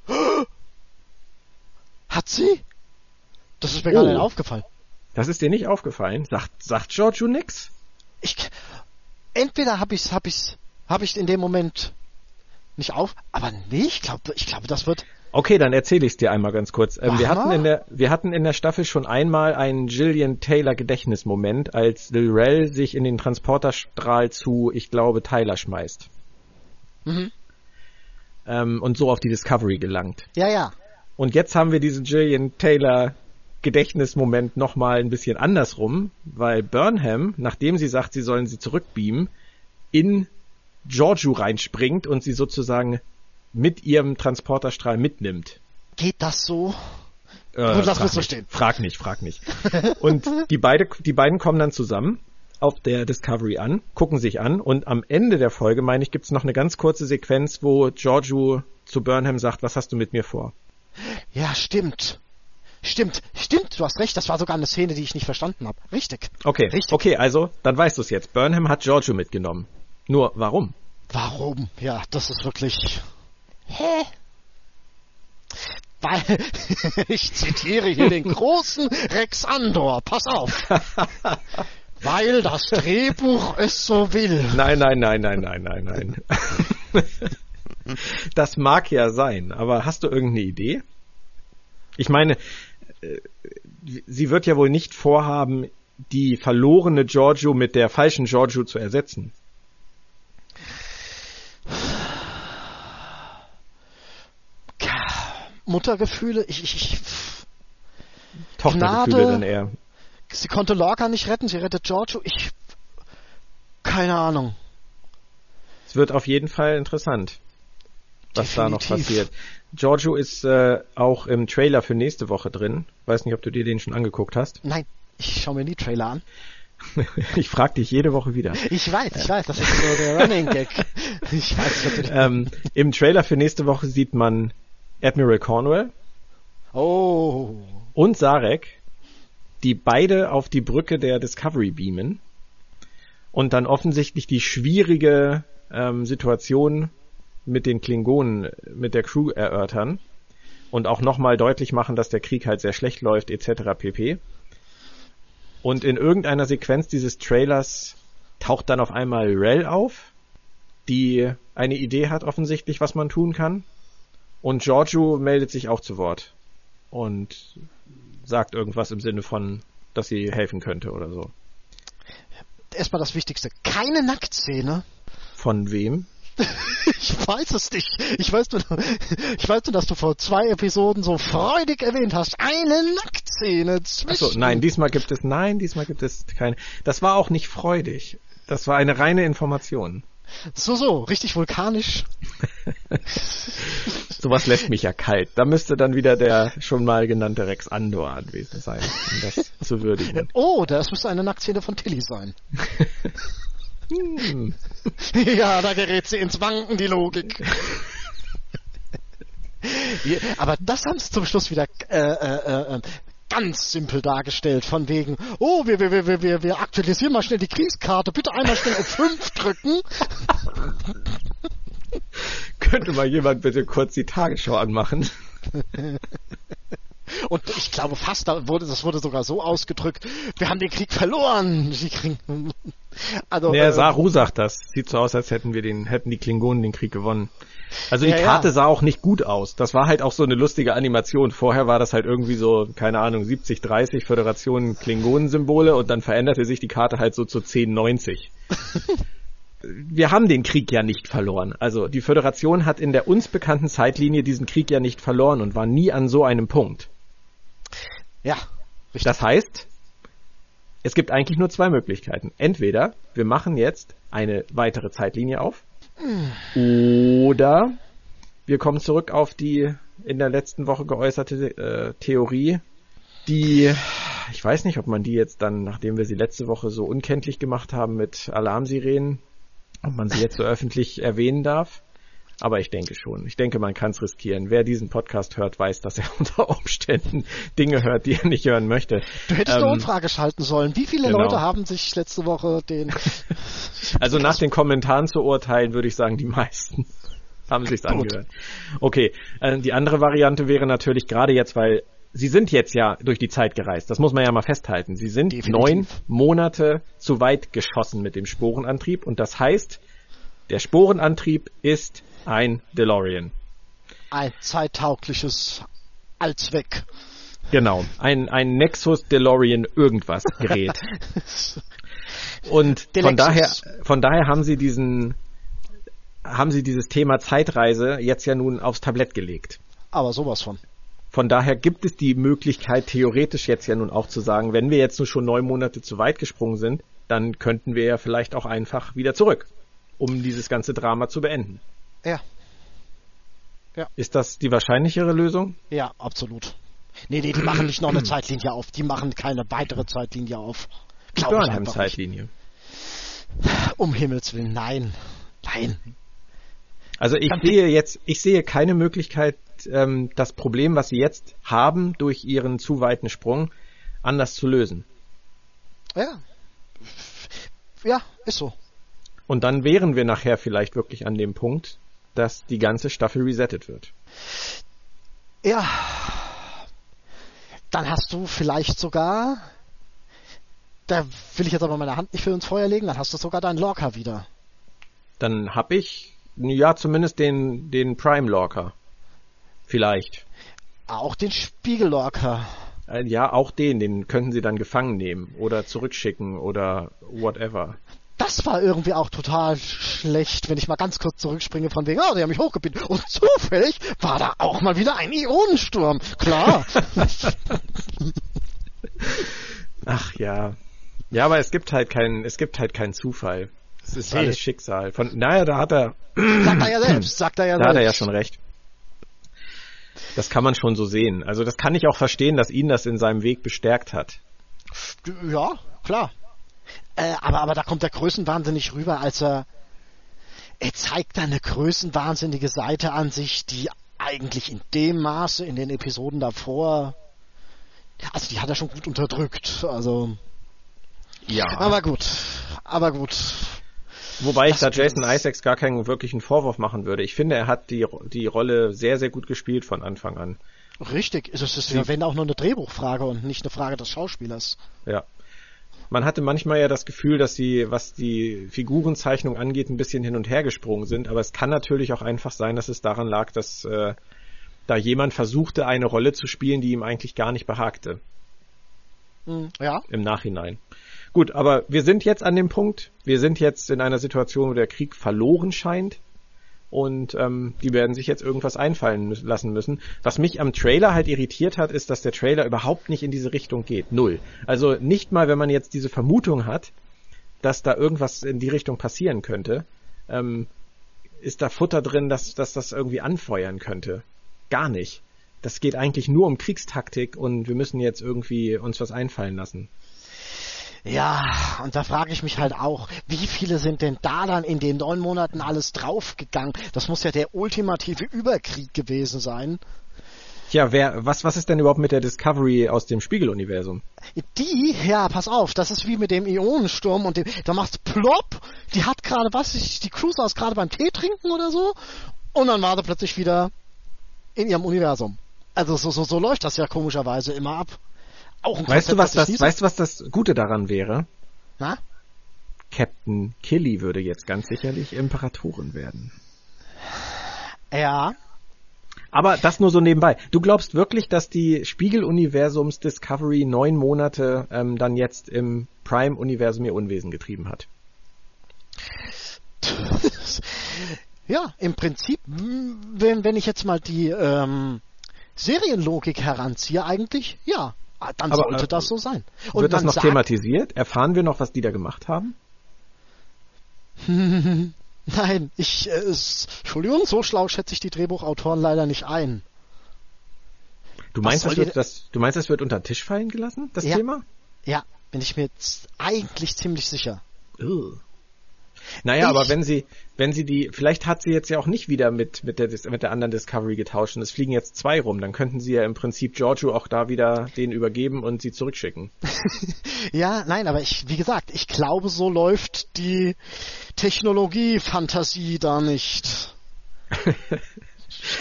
Hat sie? Das ist mir oh. gar nicht aufgefallen. Das ist dir nicht aufgefallen? Sagt, sagt Giorgio nix? Ich, entweder hab ich's, hab ich's, hab ich in dem Moment nicht auf. Aber nee, ich glaube, ich glaube, das wird. Okay, dann erzähle ich es dir einmal ganz kurz. Ähm, wir hatten in der, wir hatten in der Staffel schon einmal einen Gillian Taylor Gedächtnismoment, als Lil Rel sich in den Transporterstrahl zu, ich glaube, Tyler schmeißt. Mhm. Ähm, und so auf die Discovery gelangt. Ja, ja. Und jetzt haben wir diesen Gillian Taylor Gedächtnismoment nochmal ein bisschen andersrum, weil Burnham, nachdem sie sagt, sie sollen sie zurückbeamen, in Giorgio reinspringt und sie sozusagen mit ihrem Transporterstrahl mitnimmt. Geht das so? Äh, Gut, lass so stehen. Frag nicht, frag nicht. Und die, beide, die beiden kommen dann zusammen auf der Discovery an, gucken sich an und am Ende der Folge, meine ich, gibt's noch eine ganz kurze Sequenz, wo Giorgio zu Burnham sagt, was hast du mit mir vor? Ja, stimmt. Stimmt, stimmt, du hast recht, das war sogar eine Szene, die ich nicht verstanden habe. Richtig. Okay, Richtig. okay, also, dann weißt du es jetzt. Burnham hat Giorgio mitgenommen. Nur warum? Warum? Ja, das ist wirklich. Hä? Weil, ich zitiere hier den großen Rex Andor, pass auf. Weil das Drehbuch es so will. Nein, nein, nein, nein, nein, nein, nein. Das mag ja sein, aber hast du irgendeine Idee? Ich meine, äh, sie wird ja wohl nicht vorhaben, die verlorene Giorgio mit der falschen Giorgio zu ersetzen. Muttergefühle, ich, ich, ich Tochtergefühle Gnade, dann eher. Sie konnte Lorca nicht retten, sie rettet Giorgio, ich keine Ahnung. Es wird auf jeden Fall interessant, was Definitiv. da noch passiert. Giorgio ist äh, auch im Trailer für nächste Woche drin. Weiß nicht, ob du dir den schon angeguckt hast. Nein, ich schaue mir nie Trailer an. ich frage dich jede Woche wieder. Ich weiß, ich weiß, das ist so der Running Gag. Ich weiß, ähm, Im Trailer für nächste Woche sieht man Admiral Cornwell. Oh. Und Sarek, die beide auf die Brücke der Discovery beamen und dann offensichtlich die schwierige ähm, Situation mit den Klingonen, mit der Crew erörtern und auch nochmal deutlich machen, dass der Krieg halt sehr schlecht läuft, etc. pp. Und in irgendeiner Sequenz dieses Trailers taucht dann auf einmal Rel auf, die eine Idee hat offensichtlich, was man tun kann. Und Giorgio meldet sich auch zu Wort und sagt irgendwas im Sinne von, dass sie helfen könnte oder so. Erstmal das Wichtigste. Keine Nacktszene. Von wem? Ich weiß es nicht. Ich weiß nur, ich weiß nur, dass du vor zwei Episoden so freudig erwähnt hast. Eine Nacktszene zwischen. Achso, nein, diesmal gibt es, nein, diesmal gibt es keine. Das war auch nicht freudig. Das war eine reine Information. So, so, richtig vulkanisch. Sowas lässt mich ja kalt. Da müsste dann wieder der schon mal genannte Rex Andor anwesend sein, um das zu würdigen. Oh, das müsste eine Nacktszene von Tilly sein. Hm. ja, da gerät sie ins Wanken, die Logik. Aber das haben sie zum Schluss wieder äh, äh, äh, ganz simpel dargestellt, von wegen, oh, wir, wir, wir, wir, wir aktualisieren mal schnell die Kriegskarte, bitte einmal schnell auf 5 drücken. Könnte mal jemand bitte kurz die Tagesschau anmachen? Und ich glaube fast, da wurde, das wurde sogar so ausgedrückt, wir haben den Krieg verloren. Also, ja, äh, Saru sagt das. Sieht so aus, als hätten wir den, hätten die Klingonen den Krieg gewonnen. Also die ja, Karte ja. sah auch nicht gut aus. Das war halt auch so eine lustige Animation. Vorher war das halt irgendwie so, keine Ahnung, 70, 30 Föderationen Klingonen-Symbole und dann veränderte sich die Karte halt so zu 10, 90. wir haben den Krieg ja nicht verloren. Also die Föderation hat in der uns bekannten Zeitlinie diesen Krieg ja nicht verloren und war nie an so einem Punkt. Ja. Richtig. Das heißt, es gibt eigentlich nur zwei Möglichkeiten. Entweder wir machen jetzt eine weitere Zeitlinie auf oder wir kommen zurück auf die in der letzten Woche geäußerte äh, Theorie, die, ich weiß nicht, ob man die jetzt dann, nachdem wir sie letzte Woche so unkenntlich gemacht haben mit Alarmsirenen, ob man sie jetzt so öffentlich erwähnen darf. Aber ich denke schon. Ich denke, man kann es riskieren. Wer diesen Podcast hört, weiß, dass er unter Umständen Dinge hört, die er nicht hören möchte. Du hättest ähm, eine Umfrage schalten sollen. Wie viele genau. Leute haben sich letzte Woche den... also nach den Kommentaren zu urteilen, würde ich sagen, die meisten haben sich's angehört. Okay, äh, die andere Variante wäre natürlich gerade jetzt, weil Sie sind jetzt ja durch die Zeit gereist. Das muss man ja mal festhalten. Sie sind Definitiv. neun Monate zu weit geschossen mit dem Sporenantrieb und das heißt, der Sporenantrieb ist ein DeLorean. Ein zeittaugliches Allzweck. Genau, ein, ein Nexus DeLorean irgendwas Gerät. Und von daher, von daher haben sie diesen, haben sie dieses Thema Zeitreise jetzt ja nun aufs Tablett gelegt. Aber sowas von. Von daher gibt es die Möglichkeit, theoretisch jetzt ja nun auch zu sagen, wenn wir jetzt nur schon neun Monate zu weit gesprungen sind, dann könnten wir ja vielleicht auch einfach wieder zurück, um dieses ganze Drama zu beenden. Ja. ja. Ist das die wahrscheinlichere Lösung? Ja, absolut. Nee, nee, die machen nicht noch eine Zeitlinie auf. Die machen keine weitere Zeitlinie auf. Die Burnham-Zeitlinie. Um Himmels Willen, nein. Nein. Also ich Dann sehe jetzt, ich sehe keine Möglichkeit, ähm, das Problem, was sie jetzt haben durch ihren zu weiten Sprung, anders zu lösen. Ja. Ja, ist so. Und dann wären wir nachher vielleicht wirklich an dem Punkt, dass die ganze Staffel resettet wird. Ja. Dann hast du vielleicht sogar, da will ich jetzt aber meine Hand nicht für ins Feuer legen, dann hast du sogar deinen Lorca wieder. Dann hab ich, ja, zumindest den, den Prime Lorca. Vielleicht. Auch den Spiegellorca. Äh, ja, auch den, den könnten sie dann gefangen nehmen oder zurückschicken oder whatever das war irgendwie auch total schlecht, wenn ich mal ganz kurz zurückspringe von wegen, oh, die haben mich hochgebeten. Und zufällig war da auch mal wieder ein Ionensturm. Klar. Ach ja. Ja, aber es gibt halt keinen, es gibt halt keinen Zufall. Es ist hey. alles Schicksal. Von, naja, da hat er. Sagt er ja selbst, sagt er ja da selbst. Da hat er ja schon recht. Das kann man schon so sehen. Also das kann ich auch verstehen, dass ihn das in seinem Weg bestärkt hat. Ja, klar. Äh, aber, aber da kommt der Größenwahnsinn nicht rüber, als er, er zeigt da eine größenwahnsinnige Seite an sich, die eigentlich in dem Maße in den Episoden davor, also die hat er schon gut unterdrückt, also. Ja. Aber gut, aber gut. Wobei ich da Jason Isaacs gar keinen wirklichen Vorwurf machen würde. Ich finde, er hat die, die Rolle sehr, sehr gut gespielt von Anfang an. Richtig, es ist ja, wenn auch nur eine Drehbuchfrage und nicht eine Frage des Schauspielers. Ja, man hatte manchmal ja das Gefühl, dass sie, was die Figurenzeichnung angeht, ein bisschen hin und her gesprungen sind. Aber es kann natürlich auch einfach sein, dass es daran lag, dass äh, da jemand versuchte, eine Rolle zu spielen, die ihm eigentlich gar nicht behagte. Hm, ja. Im Nachhinein. Gut, aber wir sind jetzt an dem Punkt, wir sind jetzt in einer Situation, wo der Krieg verloren scheint. Und ähm, die werden sich jetzt irgendwas einfallen lassen müssen. Was mich am Trailer halt irritiert hat, ist, dass der Trailer überhaupt nicht in diese Richtung geht. Null. Also nicht mal, wenn man jetzt diese Vermutung hat, dass da irgendwas in die Richtung passieren könnte, ähm, ist da Futter drin, dass, dass das irgendwie anfeuern könnte. Gar nicht. Das geht eigentlich nur um Kriegstaktik und wir müssen jetzt irgendwie uns was einfallen lassen. Ja, und da frage ich mich halt auch, wie viele sind denn da dann in den neun Monaten alles draufgegangen? Das muss ja der ultimative Überkrieg gewesen sein. Tja, wer, was, was ist denn überhaupt mit der Discovery aus dem Spiegeluniversum? Die, ja, pass auf, das ist wie mit dem Ionensturm und dem, da macht's plopp, die hat gerade, was, die Crew saß gerade beim Tee trinken oder so und dann war sie plötzlich wieder in ihrem Universum. Also so, so, so läuft das ja komischerweise immer ab. Auch ein weißt Konzept, du, was das, das weißt du, was das Gute daran wäre? Na? Captain Killy würde jetzt ganz sicherlich Imperatorin werden. Ja. Aber das nur so nebenbei. Du glaubst wirklich, dass die Spiegeluniversums Discovery neun Monate ähm, dann jetzt im Prime-Universum ihr Unwesen getrieben hat? ja, im Prinzip, wenn, wenn ich jetzt mal die ähm, Serienlogik heranziehe, eigentlich, ja. Dann Aber, sollte äh, das so sein. Und wird das noch sagt, thematisiert? Erfahren wir noch, was die da gemacht haben? Nein, ich, äh, es, Entschuldigung, so schlau schätze ich die Drehbuchautoren leider nicht ein. Du meinst, das wird, das, du meinst, das wird unter den Tisch fallen gelassen, das ja, Thema? Ja, bin ich mir jetzt eigentlich ziemlich sicher. Ugh. Naja, ich, aber wenn sie, wenn sie die, vielleicht hat sie jetzt ja auch nicht wieder mit, mit der, mit der anderen Discovery getauscht und es fliegen jetzt zwei rum, dann könnten sie ja im Prinzip Giorgio auch da wieder den übergeben und sie zurückschicken. ja, nein, aber ich, wie gesagt, ich glaube, so läuft die Technologie-Fantasie da nicht.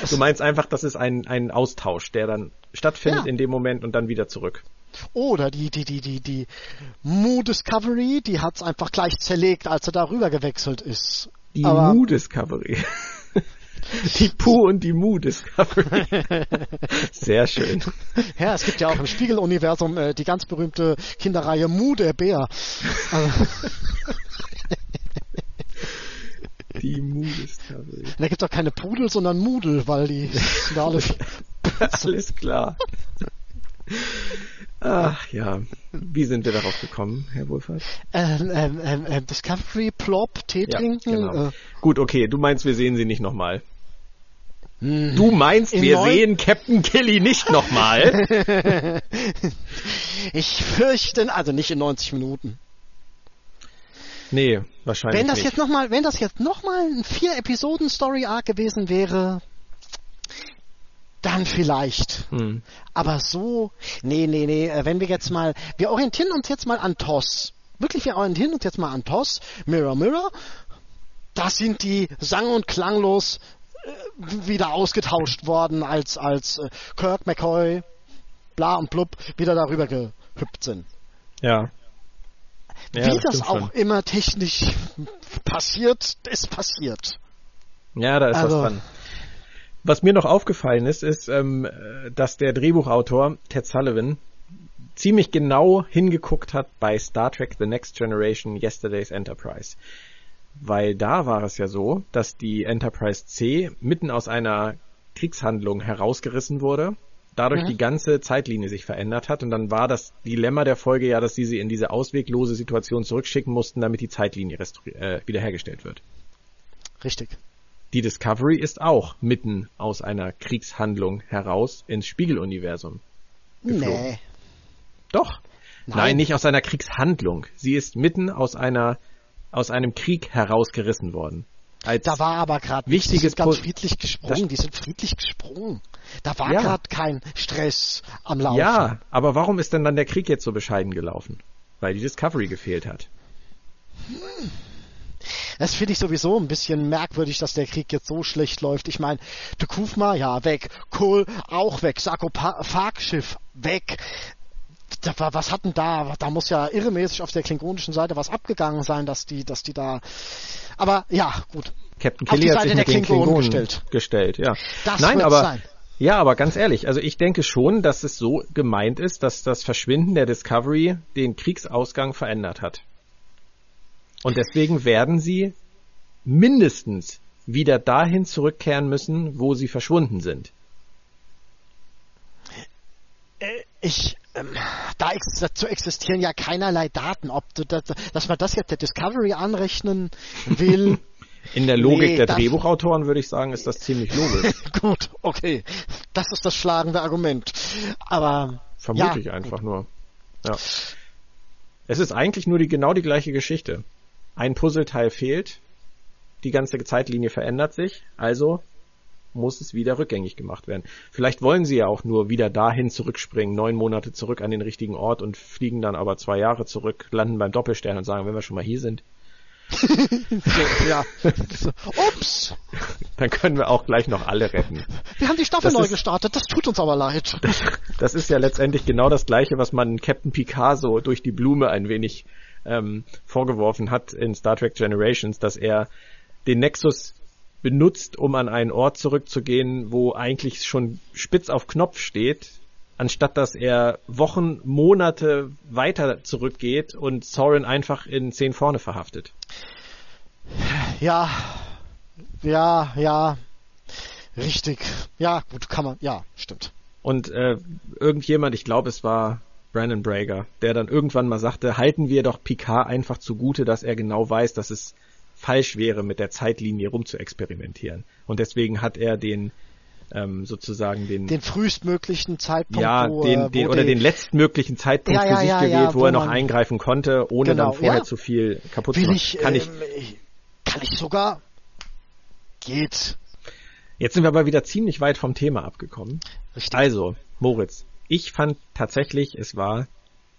du meinst einfach, das ist ein, ein Austausch, der dann stattfindet ja. in dem Moment und dann wieder zurück. Oder die, die, die, die, die Moo Discovery, die hat's einfach gleich zerlegt, als er darüber gewechselt ist. Die Aber, Moo Discovery. Die Pooh und die Moo Discovery. Sehr schön. Ja, es gibt ja auch im Spiegeluniversum äh, die ganz berühmte Kinderreihe Moo der Bär. Also die Moo Discovery. Da gibt's auch keine Pudel, sondern Mudel, weil die sind alle. Alles klar. Ach ja, wie sind wir darauf gekommen, Herr Wohlfahrt? Ähm, ähm, ähm, ähm, Discovery, Plop, Tee ja, trinken. Genau. Äh. Gut, okay, du meinst, wir sehen sie nicht nochmal. Hm. Du meinst, In wir sehen Captain Kelly nicht nochmal? ich fürchte, also nicht in 90 Minuten. Nee, wahrscheinlich wenn das nicht. Jetzt noch mal, wenn das jetzt nochmal ein vier Episoden Story Arc gewesen wäre, dann vielleicht. Hm. Aber so, nee, nee, nee, äh, wenn wir jetzt mal, wir orientieren uns jetzt mal an TOS. Wirklich, wir orientieren uns jetzt mal an TOS, Mirror Mirror. Das sind die sang- und klanglos äh, wieder ausgetauscht worden, als, als äh, Kirk, McCoy, bla und blub wieder darüber gehüpft sind. Ja. ja Wie das, das auch schon. immer technisch passiert, ist passiert. Ja, da ist also, was dran. Was mir noch aufgefallen ist, ist, ähm, dass der Drehbuchautor Ted Sullivan ziemlich genau hingeguckt hat bei Star Trek The Next Generation Yesterday's Enterprise. Weil da war es ja so, dass die Enterprise C mitten aus einer Kriegshandlung herausgerissen wurde, dadurch mhm. die ganze Zeitlinie sich verändert hat und dann war das Dilemma der Folge ja, dass sie sie in diese ausweglose Situation zurückschicken mussten, damit die Zeitlinie äh, wiederhergestellt wird. Richtig. Die Discovery ist auch mitten aus einer Kriegshandlung heraus ins Spiegeluniversum geflogen. Nee. Doch. Nein. Nein, nicht aus einer Kriegshandlung. Sie ist mitten aus einer aus einem Krieg herausgerissen worden. Als da war aber gerade wichtiges ganz friedlich gesprungen. Die sind friedlich gesprungen. Da war ja. gerade kein Stress am Laufen. Ja, aber warum ist denn dann der Krieg jetzt so bescheiden gelaufen? Weil die Discovery gefehlt hat. Hm. Das finde ich sowieso ein bisschen merkwürdig, dass der Krieg jetzt so schlecht läuft. Ich meine, de Kufma, ja, weg. Kohl, auch weg. Sarkophag-Schiff, weg. Was hatten da? Da muss ja irremäßig auf der klingonischen Seite was abgegangen sein, dass die, dass die da. Aber ja, gut. Captain Kelly hat sich mit den Klingonen, Klingonen gestellt. gestellt. Ja. Das Nein, aber sein. Ja, aber ganz ehrlich, also ich denke schon, dass es so gemeint ist, dass das Verschwinden der Discovery den Kriegsausgang verändert hat. Und deswegen werden sie mindestens wieder dahin zurückkehren müssen, wo sie verschwunden sind. Äh, ich, ähm, da ex dazu existieren ja keinerlei Daten, ob du das, dass man das jetzt der Discovery anrechnen will. In der Logik nee, der Drehbuchautoren würde ich sagen, ist das ziemlich logisch. Gut, okay. Das ist das schlagende Argument. Aber. Vermute ja, ich einfach gut. nur. Ja. Es ist eigentlich nur die, genau die gleiche Geschichte. Ein Puzzleteil fehlt, die ganze Zeitlinie verändert sich, also muss es wieder rückgängig gemacht werden. Vielleicht wollen sie ja auch nur wieder dahin zurückspringen, neun Monate zurück an den richtigen Ort und fliegen dann aber zwei Jahre zurück, landen beim Doppelstern und sagen, wenn wir schon mal hier sind. ja. Ups. Dann können wir auch gleich noch alle retten. Wir haben die Staffel das neu ist, gestartet, das tut uns aber leid. Das, das, ist ja letztendlich genau das gleiche, was man Captain Picasso durch die Blume ein wenig ähm, vorgeworfen hat in Star Trek Generations, dass er den Nexus benutzt, um an einen Ort zurückzugehen, wo eigentlich schon spitz auf Knopf steht, anstatt dass er Wochen, Monate weiter zurückgeht und Soren einfach in zehn vorne verhaftet. Ja, ja, ja, richtig. Ja, gut, kann man, ja, stimmt. Und äh, irgendjemand, ich glaube, es war Brandon Brager, der dann irgendwann mal sagte, halten wir doch Picard einfach zugute, dass er genau weiß, dass es falsch wäre, mit der Zeitlinie rumzuexperimentieren. Und deswegen hat er den ähm, sozusagen den den frühestmöglichen Zeitpunkt ja wo, den, äh, den oder den letztmöglichen Zeitpunkt ja, für sich ja, gewählt, wo, wo er noch eingreifen konnte, ohne genau, dann vorher zu viel kaputt zu machen. Ich, kann ähm, ich kann ich sogar geht. Jetzt sind wir aber wieder ziemlich weit vom Thema abgekommen. Richtig. Also Moritz, ich fand tatsächlich, es war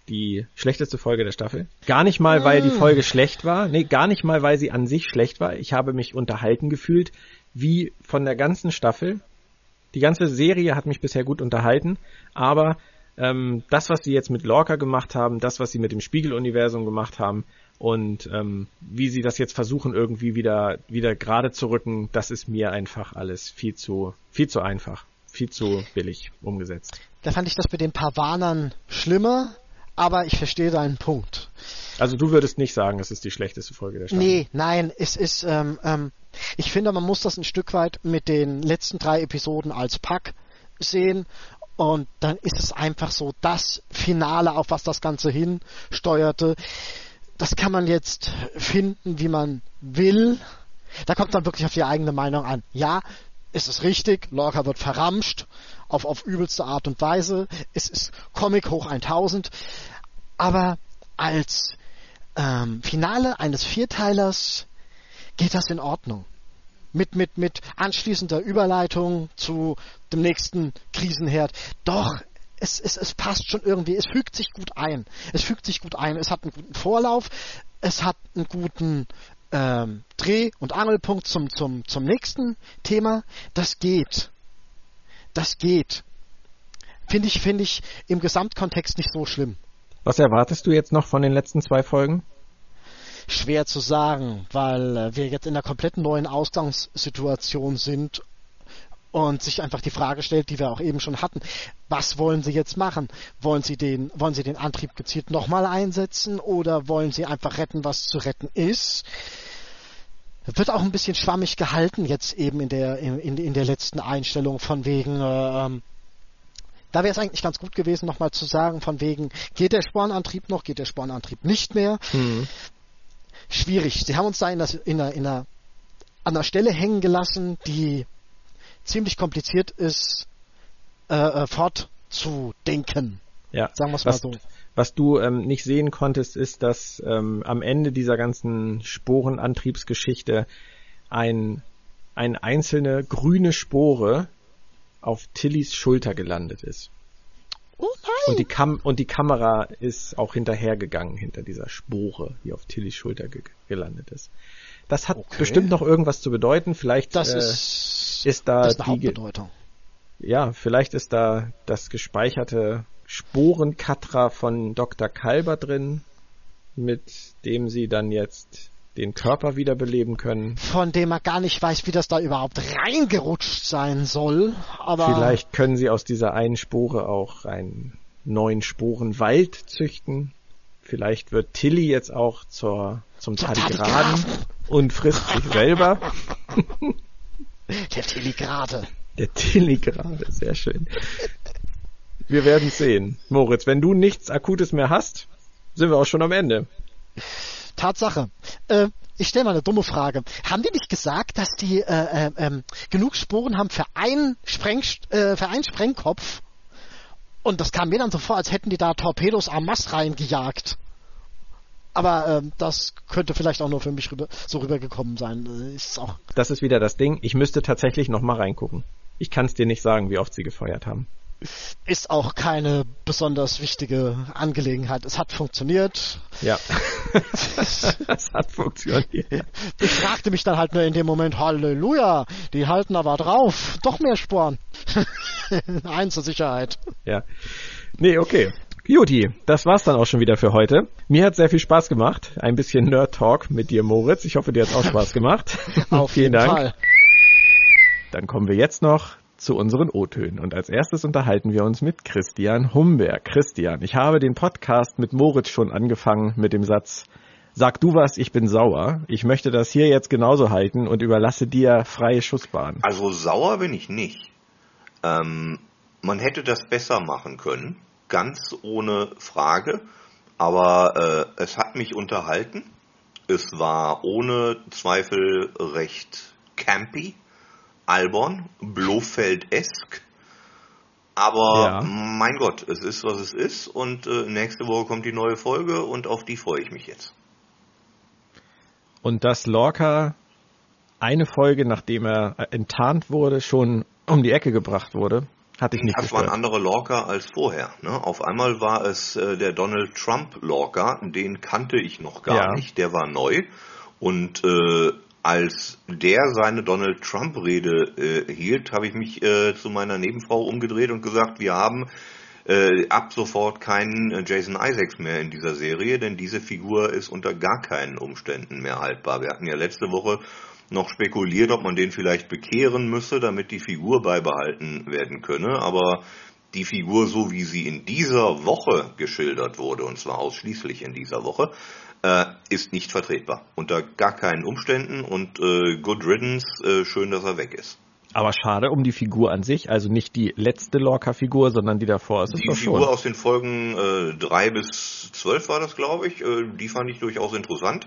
die schlechteste Folge der Staffel. Gar nicht mal, weil die ah. Folge schlecht war. Nee, gar nicht mal, weil sie an sich schlecht war. Ich habe mich unterhalten gefühlt, wie von der ganzen Staffel. Die ganze Serie hat mich bisher gut unterhalten, aber ähm, das, was sie jetzt mit Lorca gemacht haben, das, was sie mit dem Spiegeluniversum gemacht haben und ähm, wie sie das jetzt versuchen, irgendwie wieder, wieder gerade zu rücken, das ist mir einfach alles viel zu, viel zu einfach, viel zu billig umgesetzt. Da fand ich das mit den Pavanern schlimmer, aber ich verstehe deinen Punkt. Also du würdest nicht sagen, es ist die schlechteste Folge der Staffel? Nee, nein, es ist, ähm, ähm, ich finde, man muss das ein Stück weit mit den letzten drei Episoden als Pack sehen und dann ist es einfach so das Finale, auf was das Ganze hinsteuerte. Das kann man jetzt finden, wie man will. Da kommt dann wirklich auf die eigene Meinung an. Ja, ist es richtig, Lorca wird verramscht auf, auf übelste Art und Weise. Es ist Comic hoch 1000. Aber als ähm, Finale eines Vierteilers geht das in Ordnung. Mit, mit, mit anschließender Überleitung zu dem nächsten Krisenherd. Doch, es, es, es passt schon irgendwie, es fügt sich gut ein. Es fügt sich gut ein. Es hat einen guten Vorlauf, es hat einen guten ähm, Dreh- und Angelpunkt zum, zum, zum nächsten Thema. Das geht. Das geht. Finde ich, finde ich im Gesamtkontext nicht so schlimm. Was erwartest du jetzt noch von den letzten zwei Folgen? Schwer zu sagen, weil äh, wir jetzt in einer komplett neuen Ausgangssituation sind und sich einfach die Frage stellt, die wir auch eben schon hatten. Was wollen Sie jetzt machen? Wollen Sie den, wollen Sie den Antrieb gezielt nochmal einsetzen oder wollen Sie einfach retten, was zu retten ist? Wird auch ein bisschen schwammig gehalten jetzt eben in der, in, in der letzten Einstellung von wegen, äh, ähm, da wäre es eigentlich ganz gut gewesen, nochmal zu sagen, von wegen, geht der Spornantrieb noch, geht der Spornantrieb nicht mehr. Mhm. Schwierig. Sie haben uns da in, das, in, einer, in einer, an einer Stelle hängen gelassen, die ziemlich kompliziert ist, äh, äh, fortzudenken. Ja. Sagen wir es mal so. Was du ähm, nicht sehen konntest, ist, dass ähm, am Ende dieser ganzen Sporenantriebsgeschichte ein, eine einzelne grüne Spore auf Tillys Schulter gelandet ist. Oh nein! Und die, Kam und die Kamera ist auch hinterhergegangen hinter dieser Spore, die auf Tillys Schulter ge gelandet ist. Das hat okay. bestimmt noch irgendwas zu bedeuten. Vielleicht das äh, ist, ist da das ist eine die Hauptbedeutung. Ja, vielleicht ist da das gespeicherte Sporenkatra von Dr. Kalber drin, mit dem sie dann jetzt den Körper wiederbeleben können. Von dem er gar nicht weiß, wie das da überhaupt reingerutscht sein soll. Aber vielleicht können sie aus dieser einen Spore auch einen neuen Sporenwald züchten. Vielleicht wird Tilly jetzt auch zur, zum Tardigraden und frisst sich selber. Der Telegrade. Der Telegrade, sehr schön. Wir werden sehen. Moritz, wenn du nichts Akutes mehr hast, sind wir auch schon am Ende. Tatsache. Äh, ich stelle mal eine dumme Frage. Haben die nicht gesagt, dass die äh, äh, ähm, genug Sporen haben für einen, Spreng, äh, für einen Sprengkopf? Und das kam mir dann so vor, als hätten die da Torpedos am Mast reingejagt. Aber ähm, das könnte vielleicht auch nur für mich rüber, so rübergekommen sein. Ist auch das ist wieder das Ding. Ich müsste tatsächlich noch mal reingucken. Ich kann es dir nicht sagen, wie oft sie gefeuert haben ist auch keine besonders wichtige Angelegenheit. Es hat funktioniert. Ja. es hat funktioniert. Ich fragte mich dann halt nur in dem Moment, Halleluja, die halten aber drauf. Doch mehr Sporen. Eins zur Sicherheit. Ja. Nee, okay. Juti, das war's dann auch schon wieder für heute. Mir hat sehr viel Spaß gemacht. Ein bisschen Nerd Talk mit dir, Moritz. Ich hoffe, dir hat's auch Spaß gemacht. Auf jeden Dank. Fall. Dann kommen wir jetzt noch zu unseren O-Tönen. Und als erstes unterhalten wir uns mit Christian Humberg. Christian, ich habe den Podcast mit Moritz schon angefangen mit dem Satz, Sag du was, ich bin sauer. Ich möchte das hier jetzt genauso halten und überlasse dir freie Schussbahn. Also sauer bin ich nicht. Ähm, man hätte das besser machen können, ganz ohne Frage. Aber äh, es hat mich unterhalten. Es war ohne Zweifel recht campy albern, Blofeld-esk. Aber ja. mein Gott, es ist, was es ist. Und äh, nächste Woche kommt die neue Folge und auf die freue ich mich jetzt. Und dass Lorca eine Folge, nachdem er enttarnt wurde, schon um die Ecke gebracht wurde, hatte ich nicht Das gestört. war ein anderer Lorca als vorher. Ne? Auf einmal war es äh, der Donald Trump Lorca, den kannte ich noch gar ja. nicht, der war neu. Und äh, als der seine Donald Trump-Rede äh, hielt, habe ich mich äh, zu meiner Nebenfrau umgedreht und gesagt, wir haben äh, ab sofort keinen äh, Jason Isaacs mehr in dieser Serie, denn diese Figur ist unter gar keinen Umständen mehr haltbar. Wir hatten ja letzte Woche noch spekuliert, ob man den vielleicht bekehren müsse, damit die Figur beibehalten werden könne, aber die Figur, so wie sie in dieser Woche geschildert wurde, und zwar ausschließlich in dieser Woche, äh, ist nicht vertretbar. Unter gar keinen Umständen und äh, good riddance, äh, schön, dass er weg ist. Aber schade um die Figur an sich, also nicht die letzte Lorca-Figur, sondern die davor. Ist die Figur schon. aus den Folgen äh, 3 bis 12 war das, glaube ich. Äh, die fand ich durchaus interessant.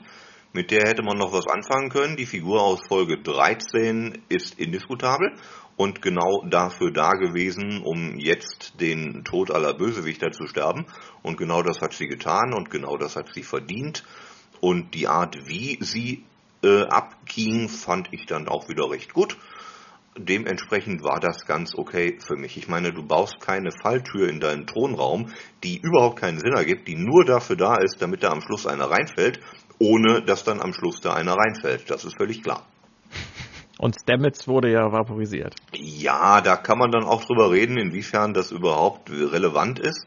Mit der hätte man noch was anfangen können. Die Figur aus Folge 13 ist indiskutabel und genau dafür da gewesen, um jetzt den Tod aller Bösewichter zu sterben. Und genau das hat sie getan und genau das hat sie verdient. Und die Art, wie sie äh, abging, fand ich dann auch wieder recht gut. Dementsprechend war das ganz okay für mich. Ich meine, du baust keine Falltür in deinen Thronraum, die überhaupt keinen Sinn ergibt, die nur dafür da ist, damit da am Schluss einer reinfällt, ohne dass dann am Schluss da einer reinfällt. Das ist völlig klar. Und Stamets wurde ja vaporisiert. Ja, da kann man dann auch drüber reden, inwiefern das überhaupt relevant ist,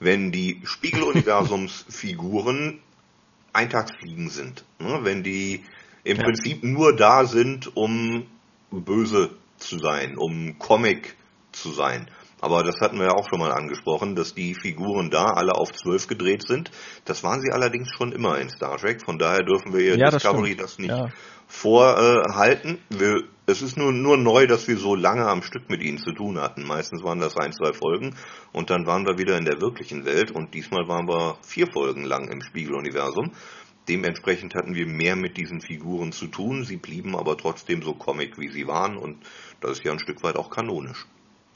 wenn die Spiegeluniversumsfiguren Eintagsfliegen sind. Ne? Wenn die im ja. Prinzip nur da sind, um böse zu sein, um Comic zu sein. Aber das hatten wir ja auch schon mal angesprochen, dass die Figuren da alle auf zwölf gedreht sind. Das waren sie allerdings schon immer in Star Trek. Von daher dürfen wir hier ja, Discovery das, das nicht ja vorhalten. Wir, es ist nur, nur neu, dass wir so lange am Stück mit ihnen zu tun hatten. Meistens waren das ein, zwei Folgen und dann waren wir wieder in der wirklichen Welt und diesmal waren wir vier Folgen lang im Spiegeluniversum. Dementsprechend hatten wir mehr mit diesen Figuren zu tun. Sie blieben aber trotzdem so comic, wie sie waren und das ist ja ein Stück weit auch kanonisch.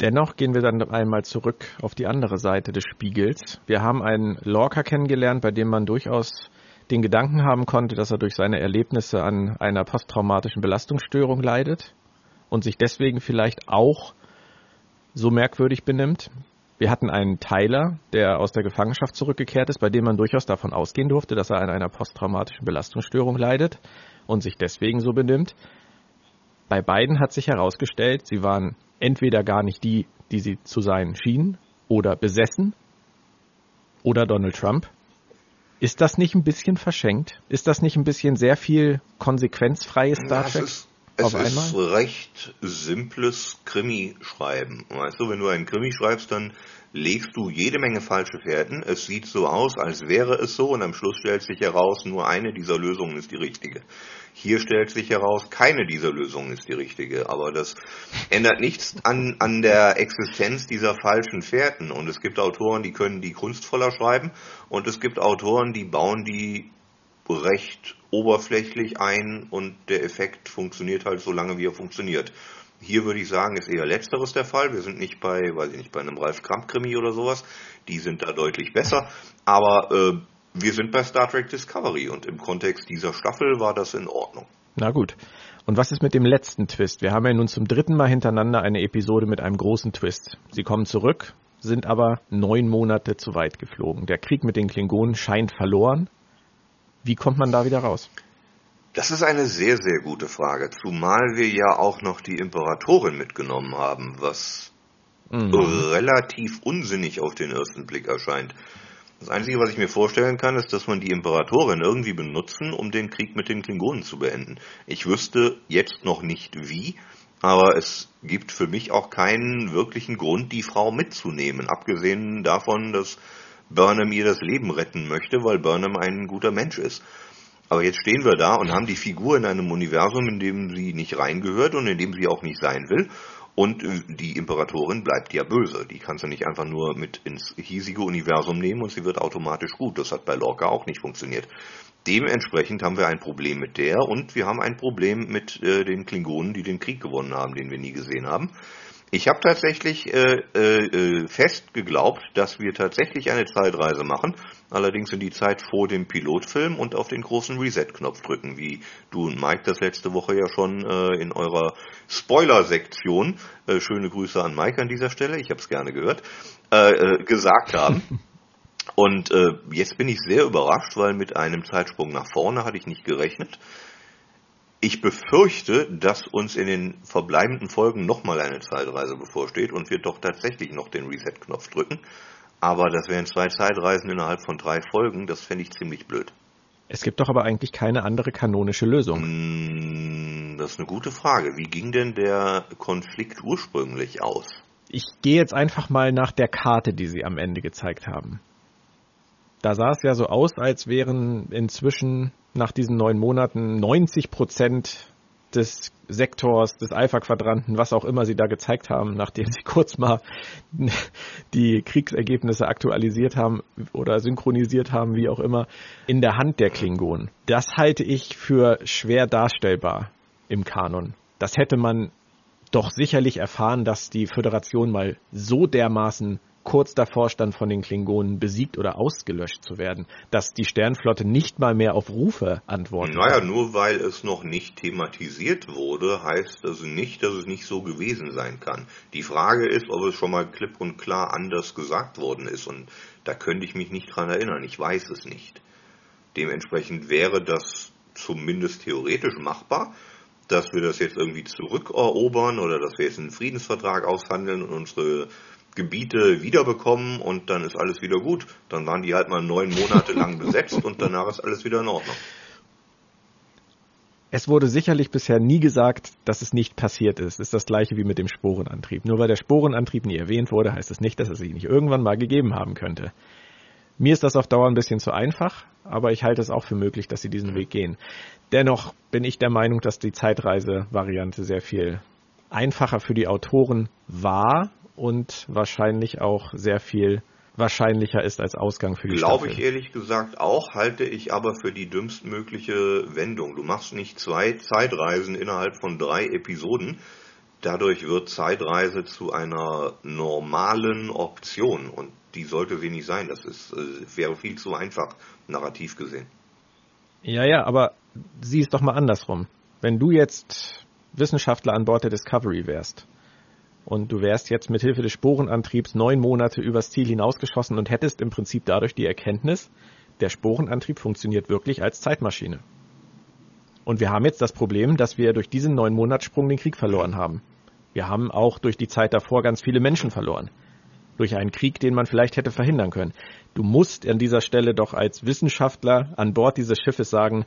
Dennoch gehen wir dann einmal zurück auf die andere Seite des Spiegels. Wir haben einen Lorca kennengelernt, bei dem man durchaus den Gedanken haben konnte, dass er durch seine Erlebnisse an einer posttraumatischen Belastungsstörung leidet und sich deswegen vielleicht auch so merkwürdig benimmt. Wir hatten einen Tyler, der aus der Gefangenschaft zurückgekehrt ist, bei dem man durchaus davon ausgehen durfte, dass er an einer posttraumatischen Belastungsstörung leidet und sich deswegen so benimmt. Bei beiden hat sich herausgestellt, sie waren entweder gar nicht die, die sie zu sein schienen, oder besessen, oder Donald Trump. Ist das nicht ein bisschen verschenkt? Ist das nicht ein bisschen sehr viel konsequenzfreies Star Trek? Es ist recht simples Krimi-Schreiben. Weißt du, wenn du einen Krimi schreibst, dann legst du jede Menge falsche Fährten. Es sieht so aus, als wäre es so und am Schluss stellt sich heraus, nur eine dieser Lösungen ist die richtige. Hier stellt sich heraus, keine dieser Lösungen ist die richtige. Aber das ändert nichts an, an der Existenz dieser falschen Fährten. Und es gibt Autoren, die können die kunstvoller schreiben und es gibt Autoren, die bauen die recht oberflächlich ein und der Effekt funktioniert halt so lange, wie er funktioniert. Hier würde ich sagen, ist eher letzteres der Fall. Wir sind nicht bei, weiß ich nicht, bei einem Ralf Kramp-Krimi oder sowas. Die sind da deutlich besser. Aber äh, wir sind bei Star Trek Discovery und im Kontext dieser Staffel war das in Ordnung. Na gut. Und was ist mit dem letzten Twist? Wir haben ja nun zum dritten Mal hintereinander eine Episode mit einem großen Twist. Sie kommen zurück, sind aber neun Monate zu weit geflogen. Der Krieg mit den Klingonen scheint verloren. Wie kommt man da wieder raus? Das ist eine sehr, sehr gute Frage, zumal wir ja auch noch die Imperatorin mitgenommen haben, was mhm. relativ unsinnig auf den ersten Blick erscheint. Das Einzige, was ich mir vorstellen kann, ist, dass man die Imperatorin irgendwie benutzen, um den Krieg mit den Klingonen zu beenden. Ich wüsste jetzt noch nicht wie, aber es gibt für mich auch keinen wirklichen Grund, die Frau mitzunehmen, abgesehen davon, dass Burnham ihr das Leben retten möchte, weil Burnham ein guter Mensch ist. Aber jetzt stehen wir da und haben die Figur in einem Universum, in dem sie nicht reingehört und in dem sie auch nicht sein will. Und äh, die Imperatorin bleibt ja böse. Die kannst du nicht einfach nur mit ins hiesige Universum nehmen und sie wird automatisch gut. Das hat bei Lorca auch nicht funktioniert. Dementsprechend haben wir ein Problem mit der und wir haben ein Problem mit äh, den Klingonen, die den Krieg gewonnen haben, den wir nie gesehen haben. Ich habe tatsächlich äh, äh, fest geglaubt, dass wir tatsächlich eine Zeitreise machen, allerdings in die Zeit vor dem Pilotfilm und auf den großen Reset-Knopf drücken, wie du und Mike das letzte Woche ja schon äh, in eurer Spoiler-Sektion, äh, schöne Grüße an Mike an dieser Stelle, ich habe es gerne gehört, äh, äh, gesagt haben. Und äh, jetzt bin ich sehr überrascht, weil mit einem Zeitsprung nach vorne hatte ich nicht gerechnet. Ich befürchte, dass uns in den verbleibenden Folgen nochmal eine Zeitreise bevorsteht und wir doch tatsächlich noch den Reset-Knopf drücken. Aber das wären zwei Zeitreisen innerhalb von drei Folgen, das fände ich ziemlich blöd. Es gibt doch aber eigentlich keine andere kanonische Lösung. Hm, das ist eine gute Frage. Wie ging denn der Konflikt ursprünglich aus? Ich gehe jetzt einfach mal nach der Karte, die Sie am Ende gezeigt haben. Da sah es ja so aus, als wären inzwischen nach diesen neun Monaten 90 Prozent des Sektors, des Alpha-Quadranten, was auch immer sie da gezeigt haben, nachdem sie kurz mal die Kriegsergebnisse aktualisiert haben oder synchronisiert haben, wie auch immer, in der Hand der Klingonen. Das halte ich für schwer darstellbar im Kanon. Das hätte man doch sicherlich erfahren, dass die Föderation mal so dermaßen kurz davor stand, von den Klingonen besiegt oder ausgelöscht zu werden, dass die Sternflotte nicht mal mehr auf Rufe antwortet. Naja, nur weil es noch nicht thematisiert wurde, heißt das nicht, dass es nicht so gewesen sein kann. Die Frage ist, ob es schon mal klipp und klar anders gesagt worden ist und da könnte ich mich nicht dran erinnern. Ich weiß es nicht. Dementsprechend wäre das zumindest theoretisch machbar, dass wir das jetzt irgendwie zurückerobern oder dass wir jetzt einen Friedensvertrag aushandeln und unsere Gebiete wiederbekommen und dann ist alles wieder gut. Dann waren die halt mal neun Monate lang besetzt und danach ist alles wieder in Ordnung. Es wurde sicherlich bisher nie gesagt, dass es nicht passiert ist. Ist das gleiche wie mit dem Sporenantrieb. Nur weil der Sporenantrieb nie erwähnt wurde, heißt es das nicht, dass es ihn nicht irgendwann mal gegeben haben könnte. Mir ist das auf Dauer ein bisschen zu einfach, aber ich halte es auch für möglich, dass sie diesen Weg gehen. Dennoch bin ich der Meinung, dass die Zeitreise-Variante sehr viel einfacher für die Autoren war und wahrscheinlich auch sehr viel wahrscheinlicher ist als Ausgang für die Glaube Staffel. ich ehrlich gesagt auch, halte ich aber für die dümmstmögliche Wendung. Du machst nicht zwei Zeitreisen innerhalb von drei Episoden. Dadurch wird Zeitreise zu einer normalen Option und die sollte sie nicht sein. Das ist, äh, wäre viel zu einfach, narrativ gesehen. Ja, ja, aber sieh es doch mal andersrum. Wenn du jetzt Wissenschaftler an Bord der Discovery wärst und du wärst jetzt mit Hilfe des Sporenantriebs neun Monate übers Ziel hinausgeschossen und hättest im Prinzip dadurch die Erkenntnis, der Sporenantrieb funktioniert wirklich als Zeitmaschine. Und wir haben jetzt das Problem, dass wir durch diesen neun Monatssprung den Krieg verloren haben. Wir haben auch durch die Zeit davor ganz viele Menschen verloren. Durch einen Krieg, den man vielleicht hätte verhindern können. Du musst an dieser Stelle doch als Wissenschaftler an Bord dieses Schiffes sagen,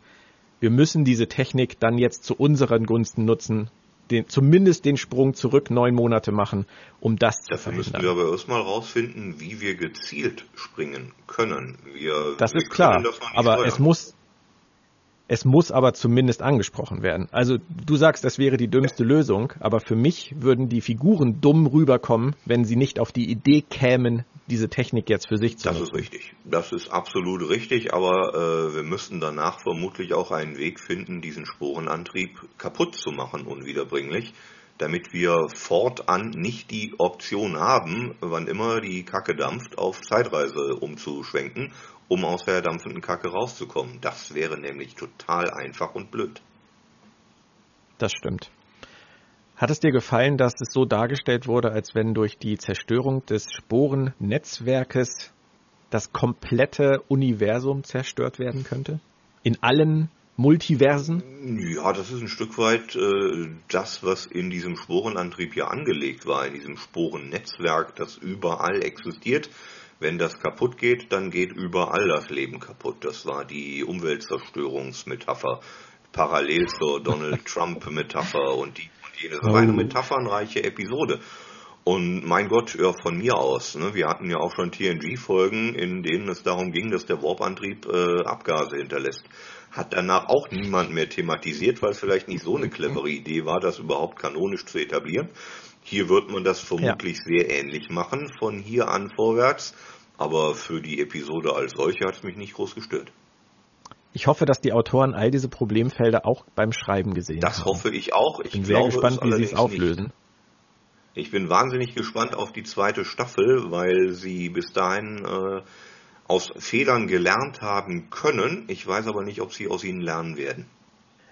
wir müssen diese Technik dann jetzt zu unseren Gunsten nutzen, den, zumindest den Sprung zurück neun Monate machen, um das Dafür zu verhindern. müssen wir aber erstmal rausfinden, wie wir gezielt springen können. Wir, das wir ist klar, aber steuern. es muss, es muss aber zumindest angesprochen werden. Also du sagst, das wäre die dümmste Lösung, aber für mich würden die Figuren dumm rüberkommen, wenn sie nicht auf die Idee kämen, diese Technik jetzt für sich zu das nutzen. Das ist richtig. Das ist absolut richtig, aber äh, wir müssten danach vermutlich auch einen Weg finden, diesen Sporenantrieb kaputt zu machen, unwiederbringlich, damit wir fortan nicht die Option haben, wann immer die Kacke dampft, auf Zeitreise umzuschwenken um aus der dampfenden Kacke rauszukommen. Das wäre nämlich total einfach und blöd. Das stimmt. Hat es dir gefallen, dass es so dargestellt wurde, als wenn durch die Zerstörung des Sporennetzwerkes das komplette Universum zerstört werden könnte? In allen Multiversen? Ja, das ist ein Stück weit äh, das, was in diesem Sporenantrieb ja angelegt war, in diesem Sporennetzwerk, das überall existiert. Wenn das kaputt geht, dann geht überall das Leben kaputt. Das war die Umweltzerstörungsmetapher, parallel zur Donald Trump-Metapher und die und jene. Das war eine oh. metaphernreiche Episode. Und mein Gott, ja, von mir aus. Ne? Wir hatten ja auch schon TNG-Folgen, in denen es darum ging, dass der Warp-Antrieb äh, Abgase hinterlässt. Hat danach auch niemand mehr thematisiert, weil es vielleicht nicht so eine clevere Idee war, das überhaupt kanonisch zu etablieren. Hier wird man das vermutlich ja. sehr ähnlich machen, von hier an vorwärts. Aber für die Episode als solche hat es mich nicht groß gestört. Ich hoffe, dass die Autoren all diese Problemfelder auch beim Schreiben gesehen das haben. Das hoffe ich auch. Ich bin sehr gespannt, wie sie es auflösen. Nicht. Ich bin wahnsinnig gespannt auf die zweite Staffel, weil sie bis dahin äh, aus Fehlern gelernt haben können. Ich weiß aber nicht, ob sie aus ihnen lernen werden.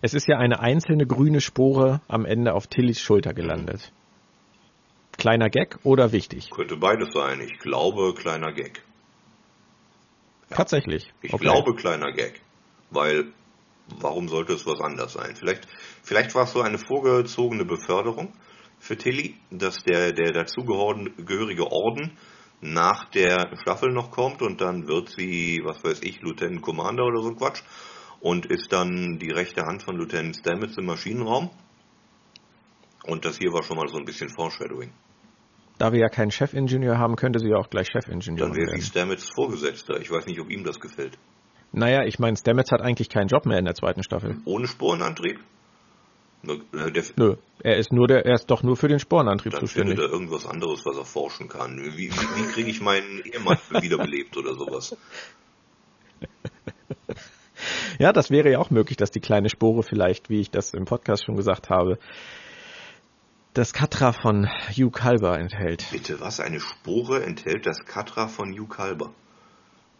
Es ist ja eine einzelne grüne Spore am Ende auf Tillys Schulter gelandet. Kleiner Gag oder wichtig? Könnte beides sein. Ich glaube, kleiner Gag. Ja. Tatsächlich. Ich okay. glaube, kleiner Gag. Weil, warum sollte es was anders sein? Vielleicht, vielleicht war es so eine vorgezogene Beförderung für Tilly, dass der, der dazugehörige Orden nach der Staffel noch kommt und dann wird sie, was weiß ich, Lieutenant Commander oder so ein Quatsch und ist dann die rechte Hand von Lieutenant Stamets im Maschinenraum. Und das hier war schon mal so ein bisschen Foreshadowing. Da wir ja keinen Chefingenieur haben, könnte sie ja auch gleich Chefingenieur Dann wäre sie Stamets Vorgesetzter. Ich weiß nicht, ob ihm das gefällt. Naja, ich meine, Stamets hat eigentlich keinen Job mehr in der zweiten Staffel. Ohne Sporenantrieb? Äh, der Nö, er ist nur der, er ist doch nur für den Sporenantrieb dann zuständig. Dann er irgendwas anderes, was er forschen kann. Wie, wie, wie kriege ich meinen Ehemann wiederbelebt oder sowas? Ja, das wäre ja auch möglich, dass die kleine Spore vielleicht, wie ich das im Podcast schon gesagt habe, das Katra von Hugh Kalber enthält. Bitte, was? Eine Spore enthält das Katra von Hugh Kalber?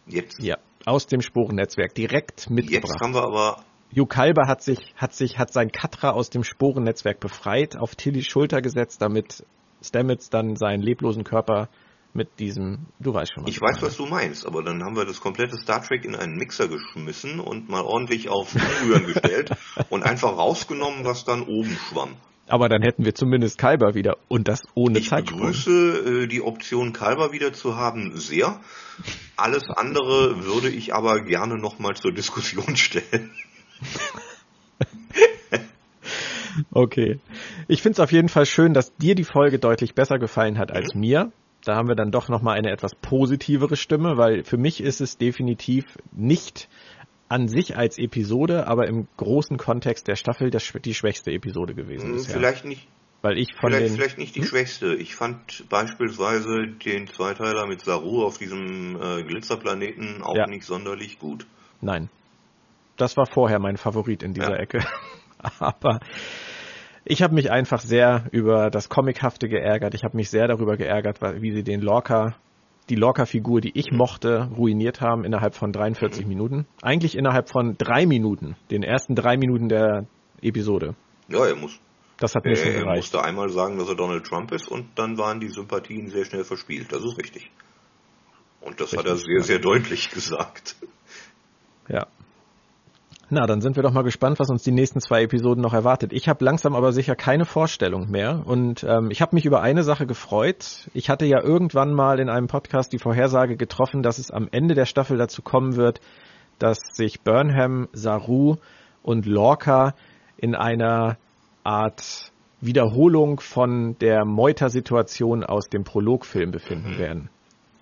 Jetzt? Ja, aus dem Sporennetzwerk direkt mitgebracht. Jetzt haben wir aber Hugh Kalber hat sich, hat sich, hat sein Katra aus dem Sporennetzwerk befreit, auf Tillys Schulter gesetzt, damit Stamets dann seinen leblosen Körper mit diesem, du weißt schon was. Ich weiß, was du meinst, aber dann haben wir das komplette Star Trek in einen Mixer geschmissen und mal ordentlich auf Rühren gestellt und einfach rausgenommen, was dann oben schwamm. Aber dann hätten wir zumindest Kalber wieder und das ohne ich Zeitsprung. Ich begrüße äh, die Option Kalber wieder zu haben sehr. Alles andere würde ich aber gerne nochmal zur Diskussion stellen. okay. Ich finde es auf jeden Fall schön, dass dir die Folge deutlich besser gefallen hat als mir. Da haben wir dann doch nochmal eine etwas positivere Stimme, weil für mich ist es definitiv nicht an sich als Episode, aber im großen Kontext der Staffel das, die schwächste Episode gewesen. Hm, bisher. Vielleicht nicht. Weil ich von vielleicht, den, vielleicht nicht die hm? schwächste. Ich fand beispielsweise den Zweiteiler mit Saru auf diesem äh, Glitzerplaneten auch ja. nicht sonderlich gut. Nein. Das war vorher mein Favorit in dieser ja. Ecke. aber ich habe mich einfach sehr über das Comichafte geärgert. Ich habe mich sehr darüber geärgert, wie sie den Lorca die Lorca-Figur, die ich mochte, ruiniert haben innerhalb von 43 mhm. Minuten. Eigentlich innerhalb von drei Minuten, den ersten drei Minuten der Episode. Ja, er muss. Das hat mir schon gereicht. Er musste einmal sagen, dass er Donald Trump ist und dann waren die Sympathien sehr schnell verspielt. Das ist richtig. Und das richtig, hat er sehr, sehr deutlich gesagt. Ja, na, dann sind wir doch mal gespannt, was uns die nächsten zwei Episoden noch erwartet. Ich habe langsam aber sicher keine Vorstellung mehr und ähm, ich habe mich über eine Sache gefreut. Ich hatte ja irgendwann mal in einem Podcast die Vorhersage getroffen, dass es am Ende der Staffel dazu kommen wird, dass sich Burnham, Saru und Lorca in einer Art Wiederholung von der Meuter-Situation aus dem Prologfilm befinden mhm. werden,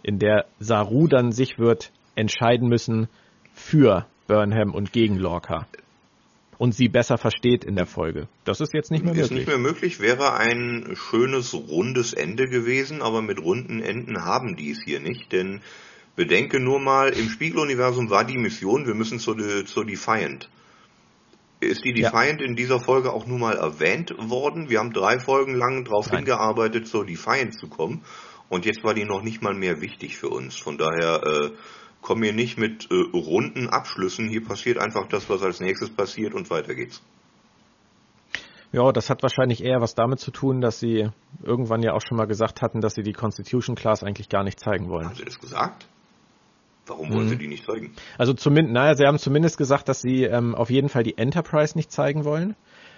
in der Saru dann sich wird entscheiden müssen für Burnham und gegen Lorca und sie besser versteht in der Folge. Das ist jetzt nicht mehr ist möglich. Ist nicht mehr möglich, wäre ein schönes rundes Ende gewesen, aber mit runden Enden haben die es hier nicht, denn bedenke nur mal, im Spiegeluniversum war die Mission, wir müssen zur, zur Defiant. Ist die Defiant ja. in dieser Folge auch nur mal erwähnt worden? Wir haben drei Folgen lang darauf hingearbeitet, zur Defiant zu kommen. Und jetzt war die noch nicht mal mehr wichtig für uns. Von daher äh, komm mir nicht mit äh, runden Abschlüssen. Hier passiert einfach das, was als nächstes passiert und weiter geht's. Ja, das hat wahrscheinlich eher was damit zu tun, dass sie irgendwann ja auch schon mal gesagt hatten, dass sie die Constitution Class eigentlich gar nicht zeigen wollen. Haben sie das gesagt? Warum wollen mhm. sie die nicht zeigen? Also zumindest, naja, sie haben zumindest gesagt, dass sie ähm, auf jeden Fall die Enterprise nicht zeigen wollen.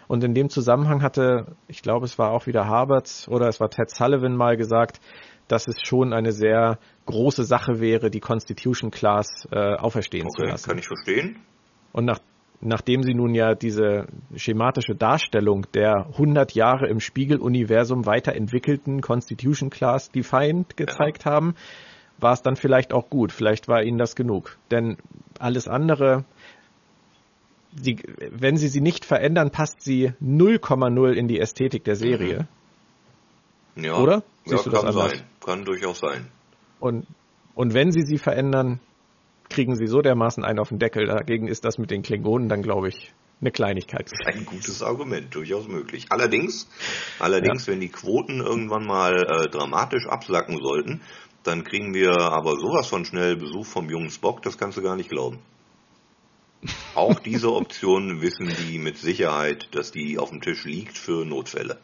Und in dem Zusammenhang hatte, ich glaube, es war auch wieder Harvard oder es war Ted Sullivan mal gesagt, dass es schon eine sehr große Sache wäre, die Constitution Class äh, auferstehen okay, zu lassen. Kann ich verstehen. Und nach, nachdem sie nun ja diese schematische Darstellung der 100 Jahre im Spiegeluniversum weiterentwickelten Constitution Class Defiant gezeigt ja. haben, war es dann vielleicht auch gut. Vielleicht war ihnen das genug. Denn alles andere, sie, wenn sie sie nicht verändern, passt sie 0,0 in die Ästhetik der Serie. Mhm. Ja, Oder? Siehst ja, du das kann anders? sein. Kann durchaus sein. Und, und wenn sie sie verändern, kriegen sie so dermaßen einen auf den Deckel. Dagegen ist das mit den Klingonen dann, glaube ich, eine Kleinigkeit. Das ist ein gutes Argument, durchaus möglich. Allerdings, allerdings, ja. wenn die Quoten irgendwann mal äh, dramatisch absacken sollten, dann kriegen wir aber sowas von schnell Besuch vom jungen Spock, das kannst du gar nicht glauben. Auch diese Option wissen die mit Sicherheit, dass die auf dem Tisch liegt für Notfälle.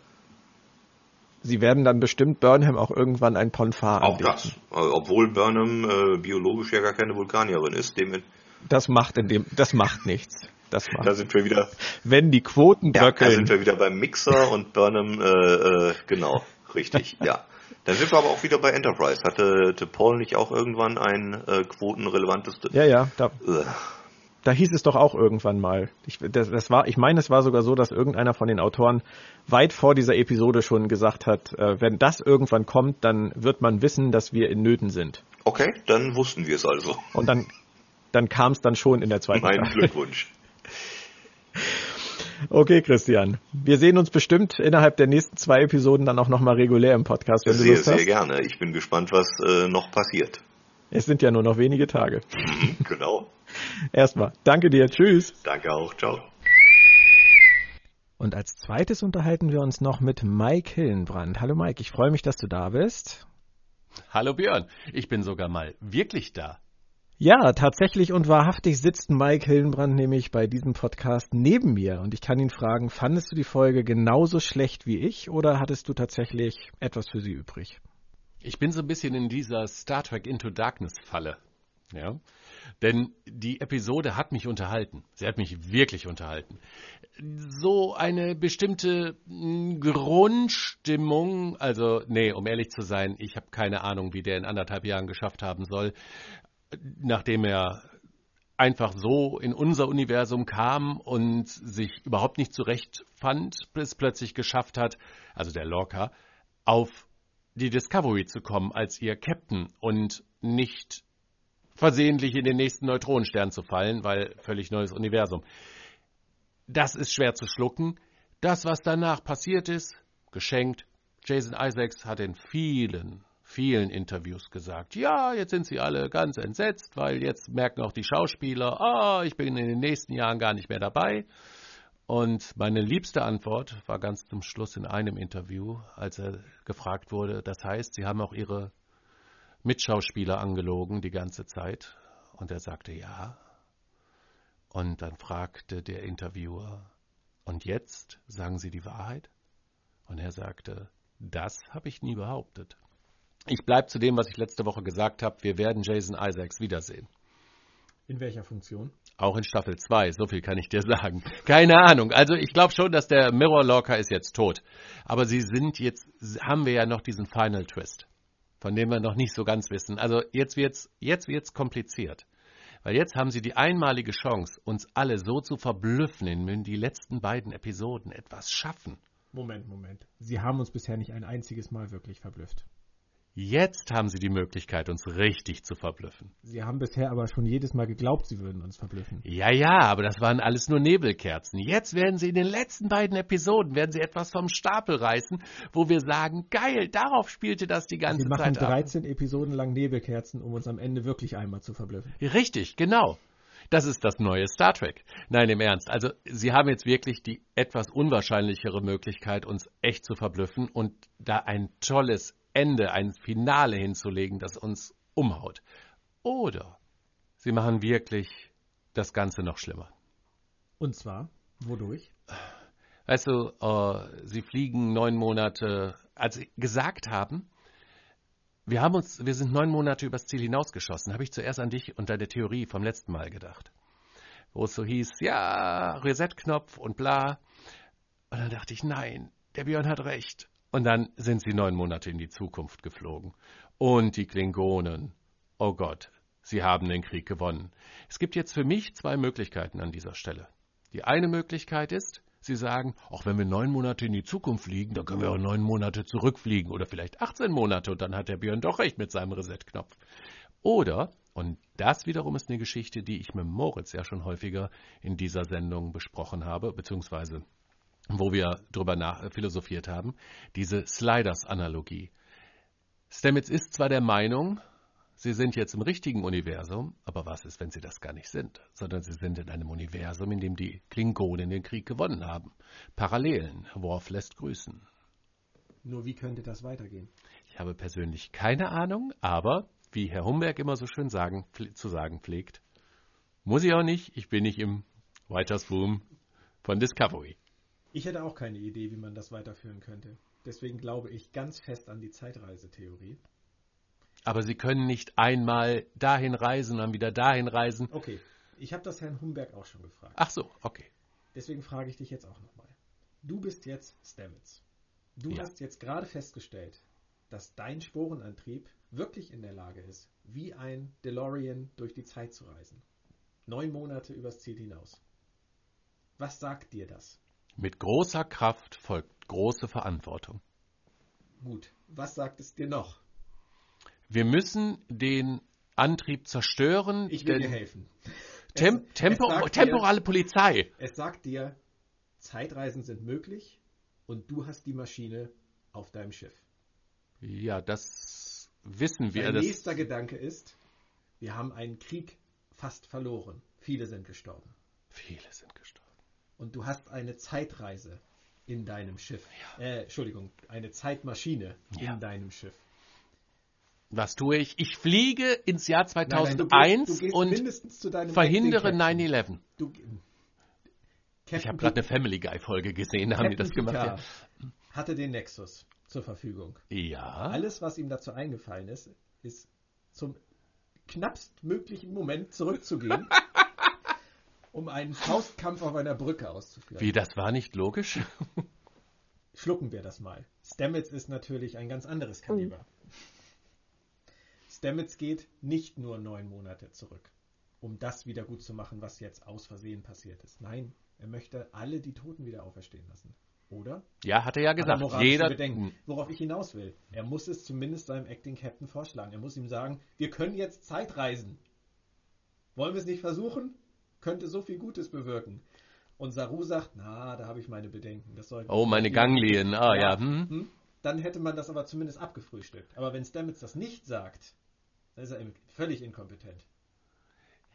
Sie werden dann bestimmt Burnham auch irgendwann ein Ponfar Auch anbieten. das. Also, obwohl Burnham äh, biologisch ja gar keine Vulkanierin ist. Dem das macht in dem, das macht nichts. Das macht. Da sind wir wieder. Wenn die Quoten bröckeln. Ja, da sind wir wieder beim Mixer und Burnham, äh, äh, genau, richtig, ja. Dann sind wir aber auch wieder bei Enterprise. Hatte, hatte Paul nicht auch irgendwann ein äh, quotenrelevantes... Ja, ja, da, da hieß es doch auch irgendwann mal. Ich, das, das war, ich meine, es war sogar so, dass irgendeiner von den Autoren weit vor dieser Episode schon gesagt hat, äh, wenn das irgendwann kommt, dann wird man wissen, dass wir in Nöten sind. Okay, dann wussten wir es also. Und dann, dann kam es dann schon in der zweiten Mein Glückwunsch. Okay, Christian. Wir sehen uns bestimmt innerhalb der nächsten zwei Episoden dann auch nochmal regulär im Podcast, wenn sehr, du Lust hast. Sehr gerne. Ich bin gespannt, was äh, noch passiert. Es sind ja nur noch wenige Tage. Genau. Erstmal. Danke dir. Tschüss. Danke auch. Ciao. Und als zweites unterhalten wir uns noch mit Mike Hillenbrand. Hallo Mike, ich freue mich, dass du da bist. Hallo Björn, ich bin sogar mal wirklich da. Ja, tatsächlich und wahrhaftig sitzt Mike Hillenbrand nämlich bei diesem Podcast neben mir und ich kann ihn fragen, fandest du die Folge genauso schlecht wie ich oder hattest du tatsächlich etwas für sie übrig? Ich bin so ein bisschen in dieser Star Trek Into Darkness Falle. Ja. Denn die Episode hat mich unterhalten. Sie hat mich wirklich unterhalten. So eine bestimmte hm, Grundstimmung, also nee, um ehrlich zu sein, ich habe keine Ahnung, wie der in anderthalb Jahren geschafft haben soll, nachdem er einfach so in unser Universum kam und sich überhaupt nicht zurechtfand, bis plötzlich geschafft hat, also der Lorca, auf die Discovery zu kommen als ihr Captain und nicht versehentlich in den nächsten Neutronenstern zu fallen, weil völlig neues Universum. Das ist schwer zu schlucken. Das, was danach passiert ist, geschenkt. Jason Isaacs hat in vielen vielen Interviews gesagt, ja, jetzt sind sie alle ganz entsetzt, weil jetzt merken auch die Schauspieler, ah, oh, ich bin in den nächsten Jahren gar nicht mehr dabei. Und meine liebste Antwort war ganz zum Schluss in einem Interview, als er gefragt wurde, das heißt, Sie haben auch Ihre Mitschauspieler angelogen die ganze Zeit? Und er sagte ja. Und dann fragte der Interviewer, und jetzt sagen Sie die Wahrheit? Und er sagte, das habe ich nie behauptet. Ich bleibe zu dem, was ich letzte Woche gesagt habe. Wir werden Jason Isaacs wiedersehen. In welcher Funktion? Auch in Staffel 2, so viel kann ich dir sagen. Keine Ahnung. Also ich glaube schon, dass der Mirror Locker ist jetzt tot. Aber sie sind jetzt, haben wir ja noch diesen Final Twist, von dem wir noch nicht so ganz wissen. Also jetzt wird's, jetzt wird's kompliziert. Weil jetzt haben sie die einmalige Chance, uns alle so zu verblüffen, indem die letzten beiden Episoden etwas schaffen. Moment, Moment. Sie haben uns bisher nicht ein einziges Mal wirklich verblüfft. Jetzt haben sie die Möglichkeit, uns richtig zu verblüffen. Sie haben bisher aber schon jedes Mal geglaubt, sie würden uns verblüffen. Ja, ja, aber das waren alles nur Nebelkerzen. Jetzt werden sie in den letzten beiden Episoden, werden sie etwas vom Stapel reißen, wo wir sagen, geil, darauf spielte das die ganze sie machen Zeit ab. 13 Episoden lang Nebelkerzen, um uns am Ende wirklich einmal zu verblüffen. Richtig, genau. Das ist das neue Star Trek. Nein, im Ernst. Also, Sie haben jetzt wirklich die etwas unwahrscheinlichere Möglichkeit, uns echt zu verblüffen und da ein tolles Ende, ein Finale hinzulegen, das uns umhaut. Oder Sie machen wirklich das Ganze noch schlimmer. Und zwar, wodurch? Weißt du, äh, Sie fliegen neun Monate, als Sie gesagt haben, wir haben uns, wir sind neun Monate übers Ziel hinausgeschossen, habe ich zuerst an dich und deine Theorie vom letzten Mal gedacht. Wo es so hieß, ja, Reset-Knopf und bla. Und dann dachte ich, nein, der Björn hat recht. Und dann sind sie neun Monate in die Zukunft geflogen. Und die Klingonen. Oh Gott, sie haben den Krieg gewonnen. Es gibt jetzt für mich zwei Möglichkeiten an dieser Stelle. Die eine Möglichkeit ist, Sie sagen, auch wenn wir neun Monate in die Zukunft fliegen, dann können wir auch neun Monate zurückfliegen oder vielleicht 18 Monate und dann hat der Björn doch recht mit seinem Reset-Knopf. Oder, und das wiederum ist eine Geschichte, die ich mit Moritz ja schon häufiger in dieser Sendung besprochen habe, beziehungsweise wo wir drüber nach, philosophiert haben, diese Sliders-Analogie. Stamets ist zwar der Meinung, Sie sind jetzt im richtigen Universum, aber was ist, wenn Sie das gar nicht sind, sondern Sie sind in einem Universum, in dem die Klingonen den Krieg gewonnen haben. Parallelen. Worf lässt grüßen. Nur wie könnte das weitergehen? Ich habe persönlich keine Ahnung, aber wie Herr Humberg immer so schön sagen, zu sagen pflegt, muss ich auch nicht, ich bin nicht im Writers Room von Discovery. Ich hätte auch keine Idee, wie man das weiterführen könnte. Deswegen glaube ich ganz fest an die Zeitreisetheorie. Aber Sie können nicht einmal dahin reisen und dann wieder dahin reisen. Okay, ich habe das Herrn Humberg auch schon gefragt. Ach so, okay. Deswegen frage ich dich jetzt auch nochmal. Du bist jetzt Stamets. Du ja. hast jetzt gerade festgestellt, dass dein Sporenantrieb wirklich in der Lage ist, wie ein DeLorean durch die Zeit zu reisen. Neun Monate übers Ziel hinaus. Was sagt dir das? Mit großer Kraft folgt große Verantwortung. Gut, was sagt es dir noch? Wir müssen den Antrieb zerstören. Ich will dir helfen. Tem es, Tempo es temporale dir, Polizei. Es sagt dir, Zeitreisen sind möglich und du hast die Maschine auf deinem Schiff. Ja, das wissen wir. Dein nächster Gedanke ist, wir haben einen Krieg fast verloren. Viele sind gestorben. Viele sind gestorben. Und du hast eine Zeitreise in deinem Schiff. Ja. Äh, Entschuldigung, eine Zeitmaschine ja. in deinem Schiff. Was tue ich? Ich fliege ins Jahr 2001 nein, nein, du gehst, du gehst und verhindere 9-11. Ich habe gerade eine Family Guy Folge gesehen, da haben die das gemacht. Ja. Hatte den Nexus zur Verfügung. Ja. Alles, was ihm dazu eingefallen ist, ist zum knappstmöglichen Moment zurückzugehen, um einen Faustkampf auf einer Brücke auszuführen. Wie, das war nicht logisch? Schlucken wir das mal. Stamets ist natürlich ein ganz anderes Kaliber. Stamets geht nicht nur neun Monate zurück, um das wieder gut zu machen, was jetzt aus Versehen passiert ist. Nein, er möchte alle die Toten wieder auferstehen lassen. Oder? Ja, hat er ja gesagt. Er jeder Bedenken. Worauf ich hinaus will. Er muss es zumindest seinem Acting Captain vorschlagen. Er muss ihm sagen, wir können jetzt Zeitreisen. Wollen wir es nicht versuchen? Könnte so viel Gutes bewirken. Und Saru sagt, na, da habe ich meine Bedenken. Das oh, meine Ganglien. Ah, ja. ja. Hm. Hm. Dann hätte man das aber zumindest abgefrühstückt. Aber wenn Stamets das nicht sagt, dann ist er völlig inkompetent.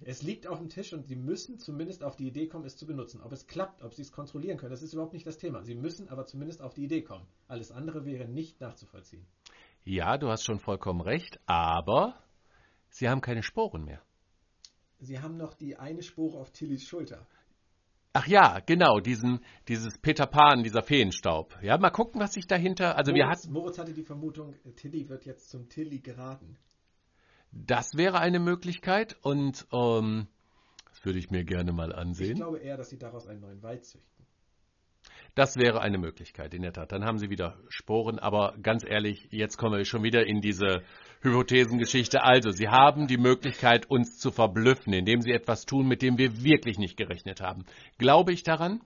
Es liegt auf dem Tisch und sie müssen zumindest auf die Idee kommen, es zu benutzen. Ob es klappt, ob sie es kontrollieren können, das ist überhaupt nicht das Thema. Sie müssen aber zumindest auf die Idee kommen. Alles andere wäre nicht nachzuvollziehen. Ja, du hast schon vollkommen recht, aber sie haben keine Sporen mehr. Sie haben noch die eine Spore auf Tillys Schulter. Ach ja, genau, diesen, dieses Peter Pan, dieser Feenstaub. Ja, mal gucken, was sich dahinter. Also Moritz, wir hatten. Moritz hatte die Vermutung, Tilly wird jetzt zum Tilly geraten. Das wäre eine Möglichkeit und ähm, das würde ich mir gerne mal ansehen. Ich glaube eher, dass sie daraus einen neuen Wald züchten. Das wäre eine Möglichkeit, in der Tat. Dann haben Sie wieder Sporen, aber ganz ehrlich, jetzt kommen wir schon wieder in diese Hypothesengeschichte. Also, Sie haben die Möglichkeit, uns zu verblüffen, indem Sie etwas tun, mit dem wir wirklich nicht gerechnet haben. Glaube ich daran?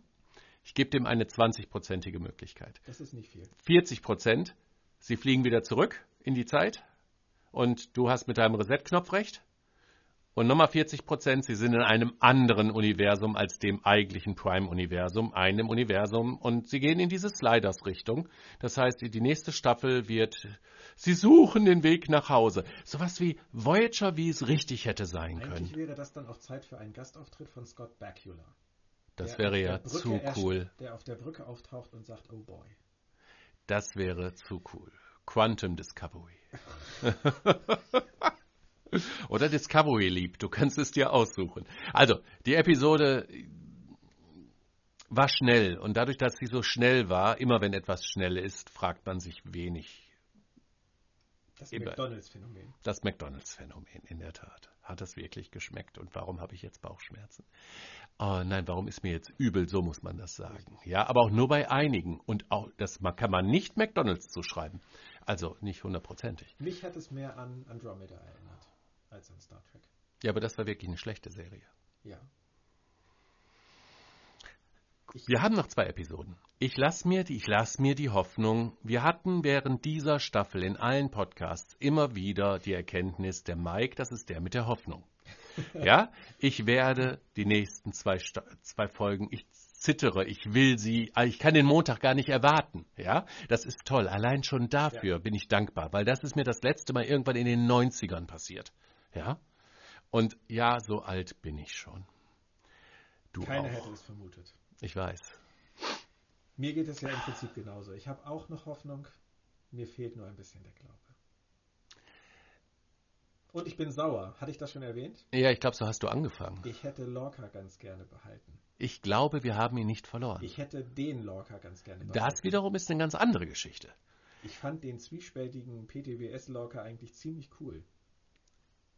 Ich gebe dem eine 20-prozentige Möglichkeit. Das ist nicht viel. 40 Prozent, Sie fliegen wieder zurück in die Zeit und du hast mit deinem Reset-Knopf recht. Und nochmal 40 Prozent, sie sind in einem anderen Universum als dem eigentlichen Prime-Universum, einem Universum, und sie gehen in diese Sliders-Richtung. Das heißt, die nächste Staffel wird, sie suchen den Weg nach Hause. Sowas wie Voyager, wie es richtig hätte sein können. Eigentlich wäre das dann auch Zeit für einen Gastauftritt von Scott Bakula. Das wäre ja zu cool. Der auf der Brücke auftaucht und sagt, oh boy. Das wäre zu cool. Quantum Discovery. Oder Discovery Leap, du kannst es dir aussuchen. Also, die Episode war schnell und dadurch, dass sie so schnell war, immer wenn etwas schnell ist, fragt man sich wenig. Das McDonalds-Phänomen. Das McDonalds-Phänomen, in der Tat. Hat das wirklich geschmeckt und warum habe ich jetzt Bauchschmerzen? Oh nein, warum ist mir jetzt übel? So muss man das sagen. Ja, aber auch nur bei einigen. Und auch das kann man nicht McDonalds zuschreiben. Also nicht hundertprozentig. Mich hat es mehr an Andromeda erinnert als an Star Trek. Ja, aber das war wirklich eine schlechte Serie. Ja. Ich wir haben noch zwei Episoden. Ich lasse mir, die, lass mir die Hoffnung, wir hatten während dieser Staffel in allen Podcasts immer wieder die Erkenntnis, der Mike, das ist der mit der Hoffnung. ja, ich werde die nächsten zwei, zwei Folgen, ich zittere, ich will sie, ich kann den Montag gar nicht erwarten. Ja, das ist toll. Allein schon dafür ja. bin ich dankbar, weil das ist mir das letzte Mal irgendwann in den 90ern passiert. Ja, und ja, so alt bin ich schon. Du Keiner auch. hätte es vermutet. Ich weiß. Mir geht es ja im Prinzip genauso. Ich habe auch noch Hoffnung. Mir fehlt nur ein bisschen der Glaube. Und ich bin sauer. Hatte ich das schon erwähnt? Ja, ich glaube, so hast du angefangen. Ich hätte Lorca ganz gerne behalten. Ich glaube, wir haben ihn nicht verloren. Ich hätte den Lorca ganz gerne behalten. Das wiederum ist eine ganz andere Geschichte. Ich fand den zwiespältigen PTBS Lorca eigentlich ziemlich cool.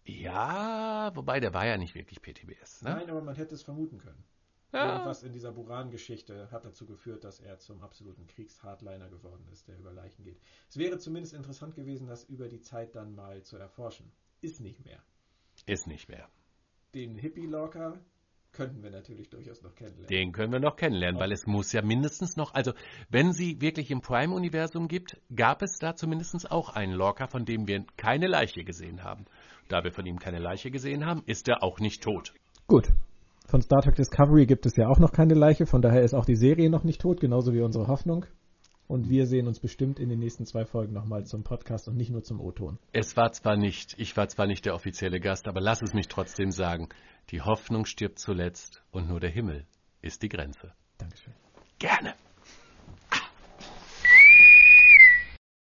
Ja, wobei der war ja nicht wirklich PTBS. Ne? Nein, aber man hätte es vermuten können. Ja. Irgendwas in dieser Buran-Geschichte hat dazu geführt, dass er zum absoluten Kriegshardliner geworden ist, der über Leichen geht. Es wäre zumindest interessant gewesen, das über die Zeit dann mal zu erforschen. Ist nicht mehr. Ist nicht mehr. Den Hippie-Locker könnten wir natürlich durchaus noch kennenlernen. Den können wir noch kennenlernen, weil es muss ja mindestens noch, also wenn sie wirklich im Prime-Universum gibt, gab es da zumindest auch einen Lorca, von dem wir keine Leiche gesehen haben. Da wir von ihm keine Leiche gesehen haben, ist er auch nicht tot. Gut. Von Star Trek Discovery gibt es ja auch noch keine Leiche, von daher ist auch die Serie noch nicht tot, genauso wie unsere Hoffnung. Und wir sehen uns bestimmt in den nächsten zwei Folgen nochmal zum Podcast und nicht nur zum O-Ton. Es war zwar nicht, ich war zwar nicht der offizielle Gast, aber lass es mich trotzdem sagen. Die Hoffnung stirbt zuletzt und nur der Himmel ist die Grenze. Dankeschön. Gerne.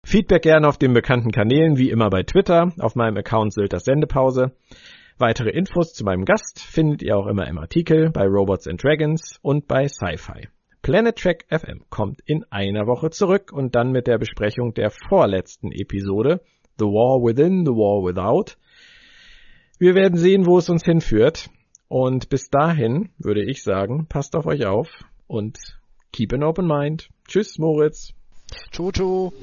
Feedback gerne auf den bekannten Kanälen, wie immer bei Twitter, auf meinem Account Sylters Sendepause. Weitere Infos zu meinem Gast findet ihr auch immer im Artikel bei Robots and Dragons und bei Sci-Fi. Planet Trek FM kommt in einer Woche zurück und dann mit der Besprechung der vorletzten Episode The War Within, The War Without. Wir werden sehen, wo es uns hinführt. Und bis dahin würde ich sagen, passt auf euch auf und keep an open mind. Tschüss, Moritz. Ciao, ciao.